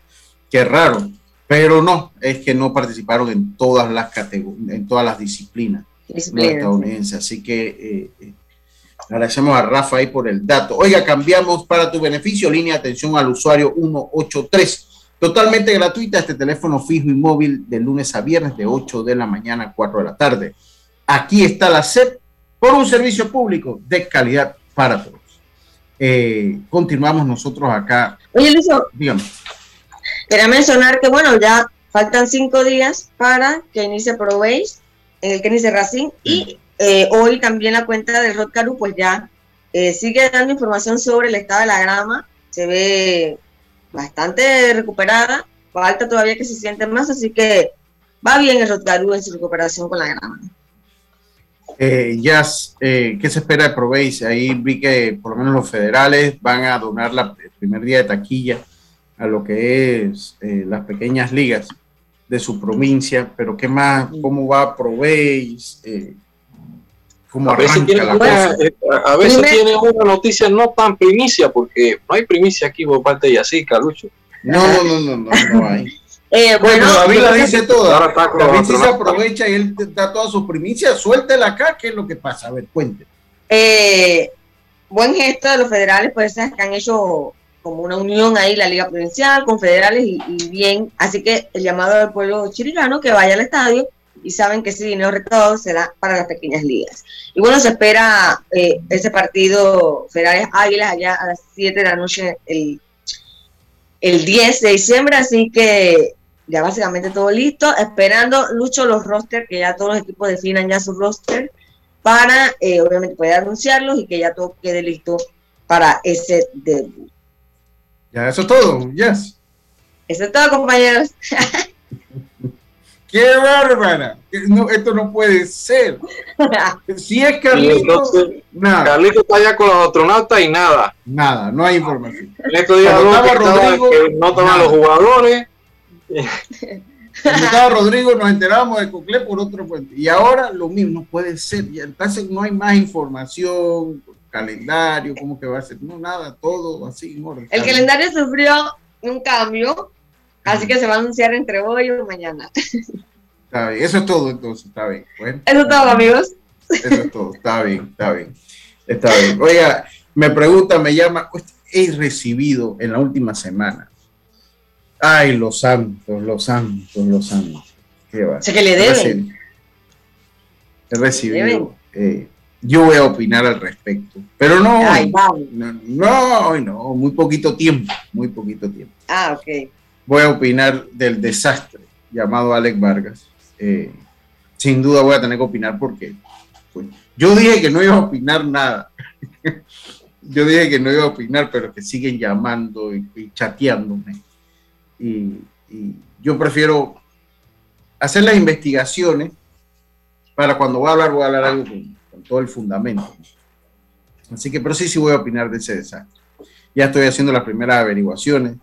Qué raro. Pero no, es que no participaron en todas las categorías, en todas las disciplinas estadounidense. Así que eh, eh, agradecemos a Rafa ahí por el dato. Oiga, cambiamos para tu beneficio, línea de atención al usuario 183. Totalmente gratuita este teléfono fijo y móvil de lunes a viernes de 8 de la mañana a 4 de la tarde. Aquí está la SEP por un servicio público de calidad para todos. Eh, continuamos nosotros acá. Oye, Luis, dígame. Quería mencionar que, bueno, ya faltan cinco días para que inicie ProBase en el que dice Racing y eh, hoy también la cuenta de Rod Caru pues ya eh, sigue dando información sobre el estado de la grama, se ve bastante recuperada, falta todavía que se siente más, así que va bien el Rod Caru en su recuperación con la grama. Eh, Jazz, eh, ¿qué se espera de Proveis? Ahí vi que por lo menos los federales van a donar la, el primer día de taquilla a lo que es las pequeñas ligas de su provincia, pero ¿qué más? ¿Cómo va Proveis? Eh, ¿Cómo a veces, tiene, la cosa? Eh, a veces tiene una noticia no tan primicia, porque no hay primicia aquí por parte de Yacica, Lucho. No, no, no, no, no, no hay. [LAUGHS] Eh, bueno, David la dice toda. David sí se aprovecha y él da todas sus primicias. Suéltela acá, ¿qué es lo que pasa? A ver, cuente. Eh, buen gesto de los federales, pues que han hecho como una unión ahí, la Liga Provincial, confederales y, y bien. Así que el llamado del pueblo chiricano que vaya al estadio y saben que ese dinero recaudado será para las pequeñas ligas. Y bueno, se espera eh, ese partido Federales Águilas allá a las 7 de la noche el, el 10 de diciembre, así que ya básicamente todo listo, esperando Lucho los rosters, que ya todos los equipos definan ya su roster para eh, obviamente poder anunciarlos y que ya todo quede listo para ese debut. Ya, eso es todo, yes. Eso es todo, compañeros. [LAUGHS] ¡Qué bárbara! No, esto no puede ser. [LAUGHS] Si es Carlito, nada. Carlito está allá con los astronautas y nada. Nada, no hay información. En estos días Rodrigo, no estaban los jugadores. Cuando estaba Rodrigo nos enteramos de Coclé por otro puente. Y ahora lo mismo, no puede ser. Y entonces no hay más información calendario, cómo que va a ser, no, nada, todo así El calendario sufrió un cambio Así que se va a anunciar entre hoy o mañana. Está bien, eso es todo entonces, está bien. Bueno, eso es todo, amigos. Eso es todo, está bien, está bien. Está bien. Oiga, me pregunta, me llama, pues, he recibido en la última semana. Ay, los santos, los santos, los santos. Qué va. Sé que le deben. He recibido. Eh, yo voy a opinar al respecto, pero no, no, no, no, muy poquito tiempo, muy poquito tiempo. Ah, ok. Voy a opinar del desastre llamado Alex Vargas. Eh, sin duda voy a tener que opinar porque pues, yo dije que no iba a opinar nada. [LAUGHS] yo dije que no iba a opinar, pero que siguen llamando y, chateándome. Y, yo prefiero hacer las investigaciones para cuando voy a hablar, voy a hablar algo con, todo el fundamento. Así que, pero sí, sí voy a opinar de ese desastre. Ya estoy haciendo las primeras averiguaciones.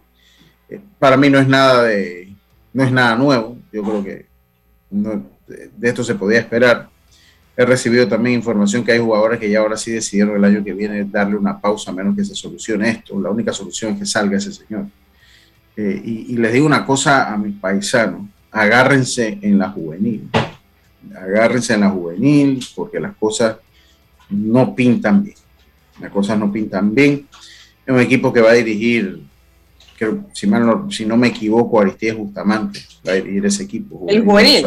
Para mí no es nada de, no es nada nuevo. Yo creo que de esto se podía esperar. He recibido también información que hay jugadores que ya ahora sí decidieron el año que viene darle una pausa a menos que se solucione esto. La única solución es que salga ese señor. Eh, y, les digo una cosa a mis paisanos, agárrense en la juvenil. Agárrense en la juvenil porque las cosas no pintan bien. Las cosas no pintan bien. Es un equipo que va a dirigir, que, si, no, si no me equivoco, Aristides Bustamante va a dirigir ese equipo. El juvenil.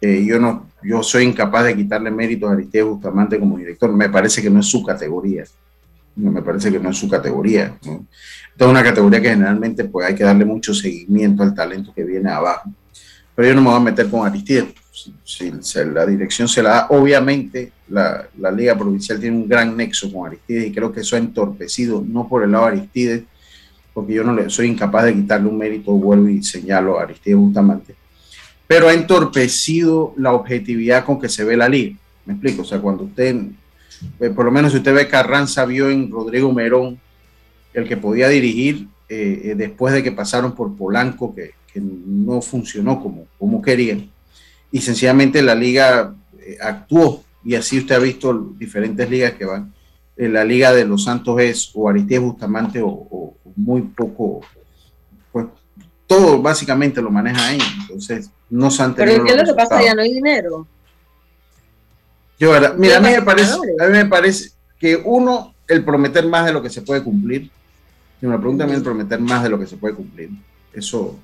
Eh, yo no, yo soy incapaz de quitarle méritos a Aristides Bustamante como director. Me parece que no es su categoría. Me parece que no es su categoría. ¿no? Esta es una categoría que generalmente pues, hay que darle mucho seguimiento al talento que viene abajo. Pero yo no me voy a meter con Aristides. Si, la dirección se la da, obviamente la, la, Liga Provincial tiene un gran nexo con Aristides y creo que eso ha entorpecido, no por el lado de Aristides, porque yo no le soy incapaz de quitarle un mérito, vuelvo y señalo a Aristides Bustamante, pero ha entorpecido la objetividad con que se ve la liga. Me explico, o sea, cuando usted, eh, por lo menos si usted ve Carranza vio en Rodrigo Merón el que podía dirigir eh, eh, después de que pasaron por Polanco, que, no funcionó como, como querían, y sencillamente la liga actuó, y así usted ha visto diferentes ligas que van. la liga de los Santos es o Aristides Bustamante o, o muy poco, pues todo básicamente lo maneja ahí. Entonces, no se han tenido. Pero ¿qué es lo que pasa? Ya no hay dinero. Yo, mira, a mí, me parece, a mí me parece que uno, el prometer más de lo que se puede cumplir. Si me preguntan a mí, el prometer más de lo que se puede cumplir. Eso.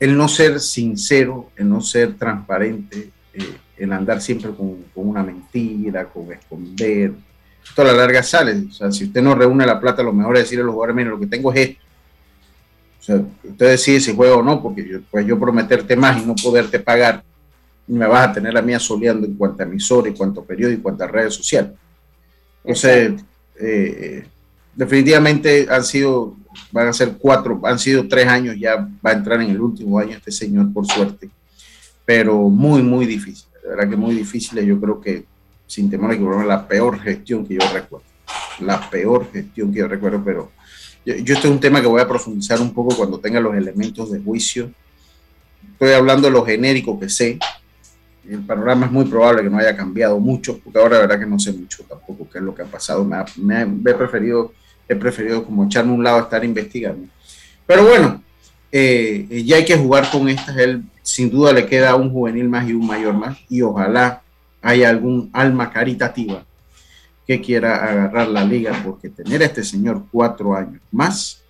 El no ser sincero, el no ser transparente, eh, el andar siempre con, con, una mentira, con esconder. Esto a la larga sale. O sea, si usted no reúne la plata, lo mejor es decirle a los jugadores, mire, lo que tengo es esto sea, usted decide si juega o no, porque yo, pues yo prometerte más y no poderte pagar, me vas a tener a mí asoleando en cuanto a emisora, en cuanto a periódico, en cuanto a redes sociales. Entonces, eh, definitivamente han sido, van a ser cuatro, han sido tres años, ya va a entrar en el último año este señor, por suerte, pero muy, muy difícil, de verdad que muy difícil, yo creo que sin temor a equivocarme, la peor gestión que yo recuerdo, la peor gestión que yo recuerdo, pero yo, esto es un tema que voy a profundizar un poco cuando tenga los elementos de juicio. Estoy hablando de lo genérico que sé. El panorama es muy probable que no haya cambiado mucho, porque ahora la verdad que no sé mucho tampoco qué es lo que ha pasado. Me, he, preferido, he preferido como echarme un lado a estar investigando. Pero bueno, eh, ya hay que jugar con estas. Él sin duda le queda un juvenil más y un mayor más, y ojalá haya algún alma caritativa que quiera agarrar la liga, porque tener a este señor cuatro años más,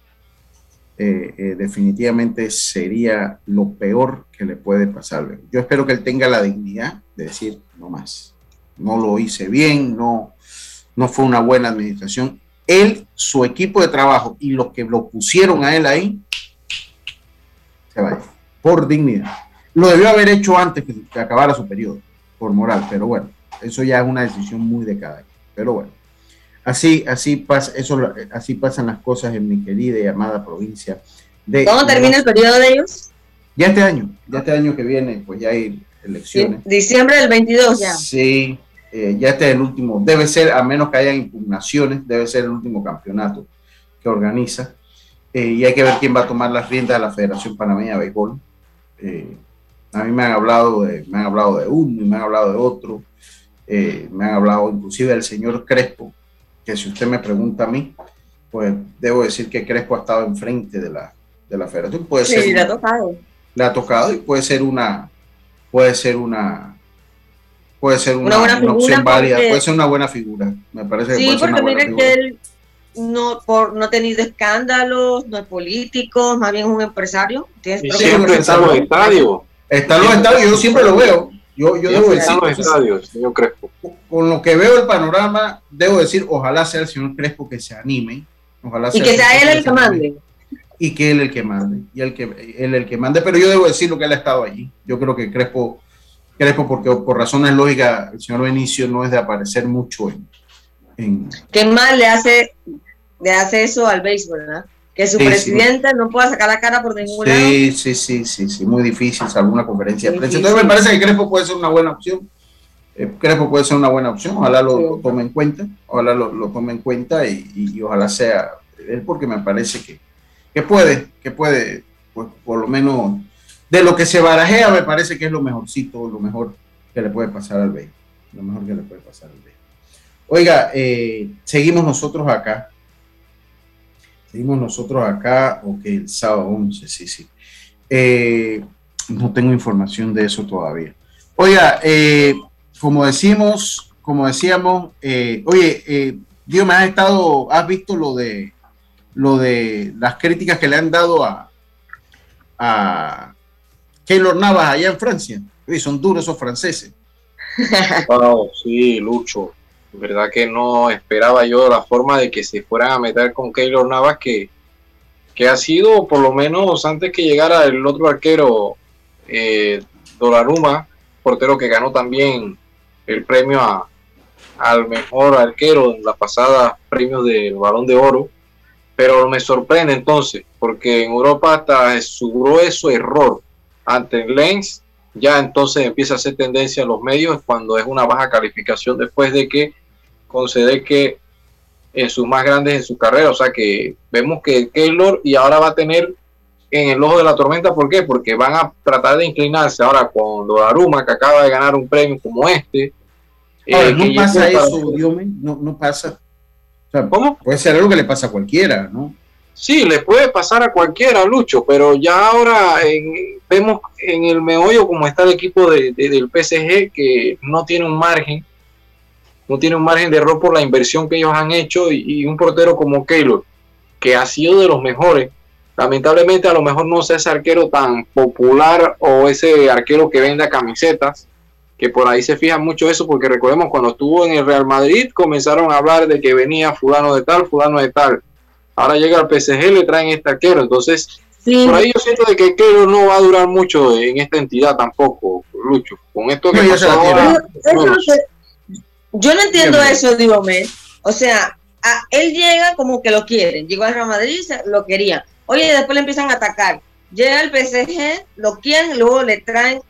eh, eh, definitivamente sería lo peor que le puede pasar. Yo espero que él tenga la dignidad de decir, no más, no lo hice bien, no, no fue una buena administración. Él, su equipo de trabajo y los que lo pusieron a él ahí, se vaya, por dignidad. Lo debió haber hecho antes que acabara su periodo, por moral, pero bueno, eso ya es una decisión muy de cada pero bueno, así, así, pasa, eso, así pasan las cosas en mi querida y amada provincia. De ¿Cómo termina el periodo de ellos? Ya este año, ya este año que viene, pues ya hay elecciones. Diciembre del 22 ya. Sí, eh, ya este es el último, debe ser, a menos que haya impugnaciones, debe ser el último campeonato que organiza. Eh, y hay que ver quién va a tomar las riendas de la Federación Panameña de Béisbol. Eh, a mí me han hablado de, me han hablado de uno y me han hablado de otro. Eh, me han hablado inclusive del señor Crespo, que si usted me pregunta a mí, pues debo decir que Crespo ha estado enfrente de la, de la federación. Puede Sí, ser le una- ha tocado. le ha tocado y puede ser una puede ser una puede ser una, Una buena una opción figura válida, puede ser una buena figura. Me parece que Sí, puede ser una porque buena mire figura. que él no, por, no ha tenido escándalos, no es político, más bien es un empresario. Tiene su Y siempre está en los estadios. Está en los estadios, yo siempre lo veo. Yo, yo debo decir, los estadios, señor Crespo. con lo que veo el panorama, debo decir, ojalá sea el señor Crespo que se anime. Ojalá Y que sea él el que mande. y que él el que mande, y el que él el que mande, pero yo debo decir lo que él ha estado allí. Yo creo que Crespo, Crespo porque por razones lógicas, el señor Benicio no es de aparecer mucho en, en ¿Qué más le hace, le hace eso al béisbol, verdad? Que su Sí, sí. presidente no pueda sacar la cara por ningún lado. Sí, sí, sí, sí, sí, muy difícil, salvo una conferencia de prensa. Entonces me parece que Crespo puede ser una buena opción. Eh, Crespo puede ser una buena opción, ojalá lo, lo tome en cuenta, ojalá lo, lo tome en cuenta y, y- y ojalá sea él porque me parece que, que puede, que puede, pues por lo menos de lo que se barajea me parece que es lo mejorcito, lo mejor que le puede pasar al Bay, lo mejor que le puede pasar al Bay. Oiga, eh, seguimos nosotros acá. Seguimos nosotros acá, ok, el sábado 11, sí, sí. Eh, no tengo información de eso todavía. Oiga, eh, como decimos, como decíamos, eh, oye, Dios me has estado, has visto lo de lo de las críticas que le han dado a, a Keylor Navas allá en Francia. Oye, son duros esos franceses. [LAUGHS] Wow, sí, Lucho. Verdad que no esperaba yo la forma de que se fueran a meter con Keylor Navas, que, que ha sido, por lo menos antes que llegara el otro arquero, eh, Dolaruma, portero que ganó también el premio a, al mejor arquero en la pasada premios del Balón de Oro. Pero me sorprende entonces, porque en Europa hasta su grueso error ante Lens ya entonces empieza a hacer tendencia en los medios cuando es una baja calificación después de que conceder que en sus más grandes en su carrera, o sea que vemos que Keylor y ahora va a tener en el ojo de la tormenta, ¿por qué? Porque van a tratar de inclinarse ahora con Aruma que acaba de ganar un premio como este. Ahora, eh, no pasa eso, Diome, no, no pasa. O sea, Puede ser algo que le pasa a cualquiera, ¿no? Sí, le puede pasar a cualquiera, Lucho, pero ya ahora en- vemos en el meollo como está el equipo de- de- del PSG que no tiene un margen, no tiene un margen de error por la inversión que ellos han hecho y, y un portero como Keylor, que ha sido de los mejores. Lamentablemente a lo mejor no sea ese arquero tan popular o ese arquero que venda camisetas, que por ahí se fija mucho eso, porque recordemos cuando estuvo en el Real Madrid comenzaron a hablar de que venía fulano de tal, fulano de tal. Ahora llega al PSG, le traen este arquero, entonces por ahí yo siento de que Keylor no va a durar mucho en esta entidad tampoco, Lucho. Con esto que No, pasó ahora, Eso. Yo no entiendo Dígame. eso, digo, me. O sea, a- él llega como que lo quieren. Llegó al Real Madrid, se- lo querían. Oye, después le empiezan a atacar. Llega al PSG, lo quieren, luego le traen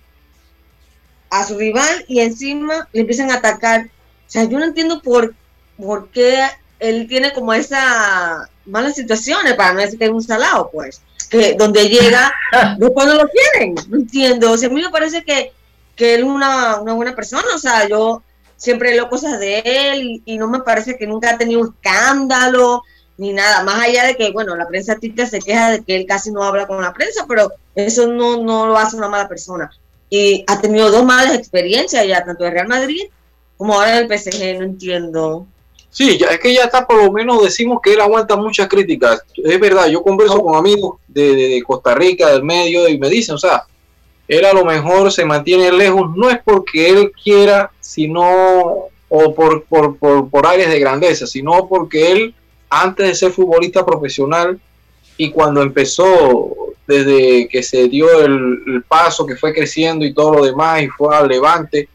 a su rival y encima le empiezan a atacar. O sea, yo no entiendo por, por qué él tiene como esa malas situaciones, para no decir que es un salado, pues. Que donde llega, [LAUGHS] después no lo quieren. No entiendo. O sea, a mí me parece que, que él es una, una buena persona. O sea, yo siempre leo cosas de él y, no me parece que nunca ha tenido un escándalo ni nada. Más allá de que, bueno, la prensa tica se queja de que él casi no habla con la prensa, pero eso no, no lo hace una mala persona. Y ha tenido dos malas experiencias ya, tanto en Real Madrid como ahora en el PSG, no entiendo. Sí, ya, es que ya está, por lo menos decimos que él aguanta muchas críticas. Es verdad, yo converso con amigos de, de- de Costa Rica, del medio, y me dicen, o sea, él a lo mejor se mantiene lejos, no es porque él quiera, sino, o por, por, por, por áreas de grandeza, sino porque él, antes de ser futbolista profesional, y cuando empezó, desde que se dio el, el paso, que fue creciendo y todo lo demás, y fue al levante,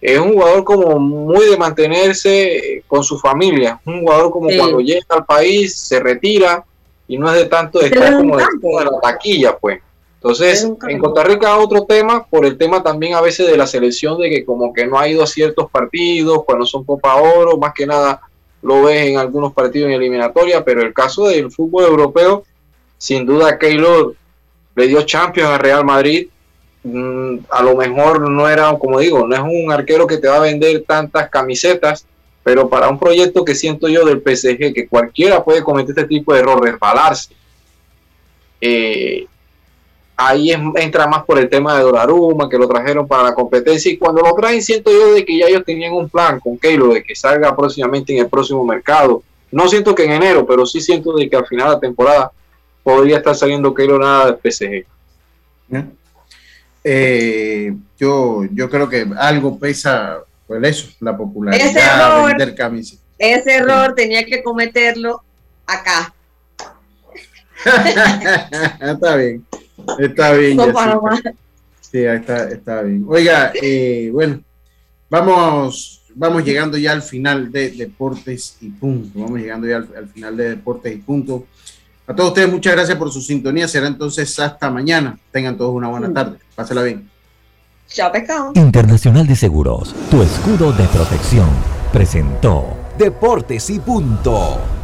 es un jugador como muy de mantenerse con su familia, un jugador como Sí. cuando llega al país, se retira y no es de tanto de estar como de la taquilla, pues. Entonces, En Costa Rica otro tema, por el tema también a veces de la selección, de que como que no ha ido a ciertos partidos, cuando son Copa Oro, más que nada lo ves en algunos partidos en eliminatoria, pero el caso del fútbol europeo, sin duda Keylor le dio Champions a Real Madrid, Mm, a lo mejor no era, como digo, no es un arquero que te va a vender tantas camisetas, Pero para un proyecto que siento yo del PSG, que cualquiera puede cometer este tipo de error, resbalarse, eh, ahí entra más por el tema de Doraruma, que lo trajeron para la competencia. Y cuando lo traen, siento yo de que ya ellos tenían un plan con Keilo de que salga próximamente en el próximo mercado. No siento que en enero, pero sí siento de que al final de la temporada podría estar saliendo Keilo nada de PSG. Eh, yo, yo creo que algo pesa, pues eso, la popularidad ese error, vender camisas. Ese error tenía que cometerlo acá. [LAUGHS] está bien. Está bien. Sí, está, está bien. Oiga, eh, bueno, vamos, vamos llegando ya al final de Deportes y Punto. Vamos llegando ya al, final de Deportes y Punto. A todos ustedes, muchas gracias por su sintonía. Será entonces hasta mañana. Tengan todos una buena tarde. Pásela bien. Chao, pescado. Internacional de Seguros, tu escudo de protección, presentó Deportes y Punto.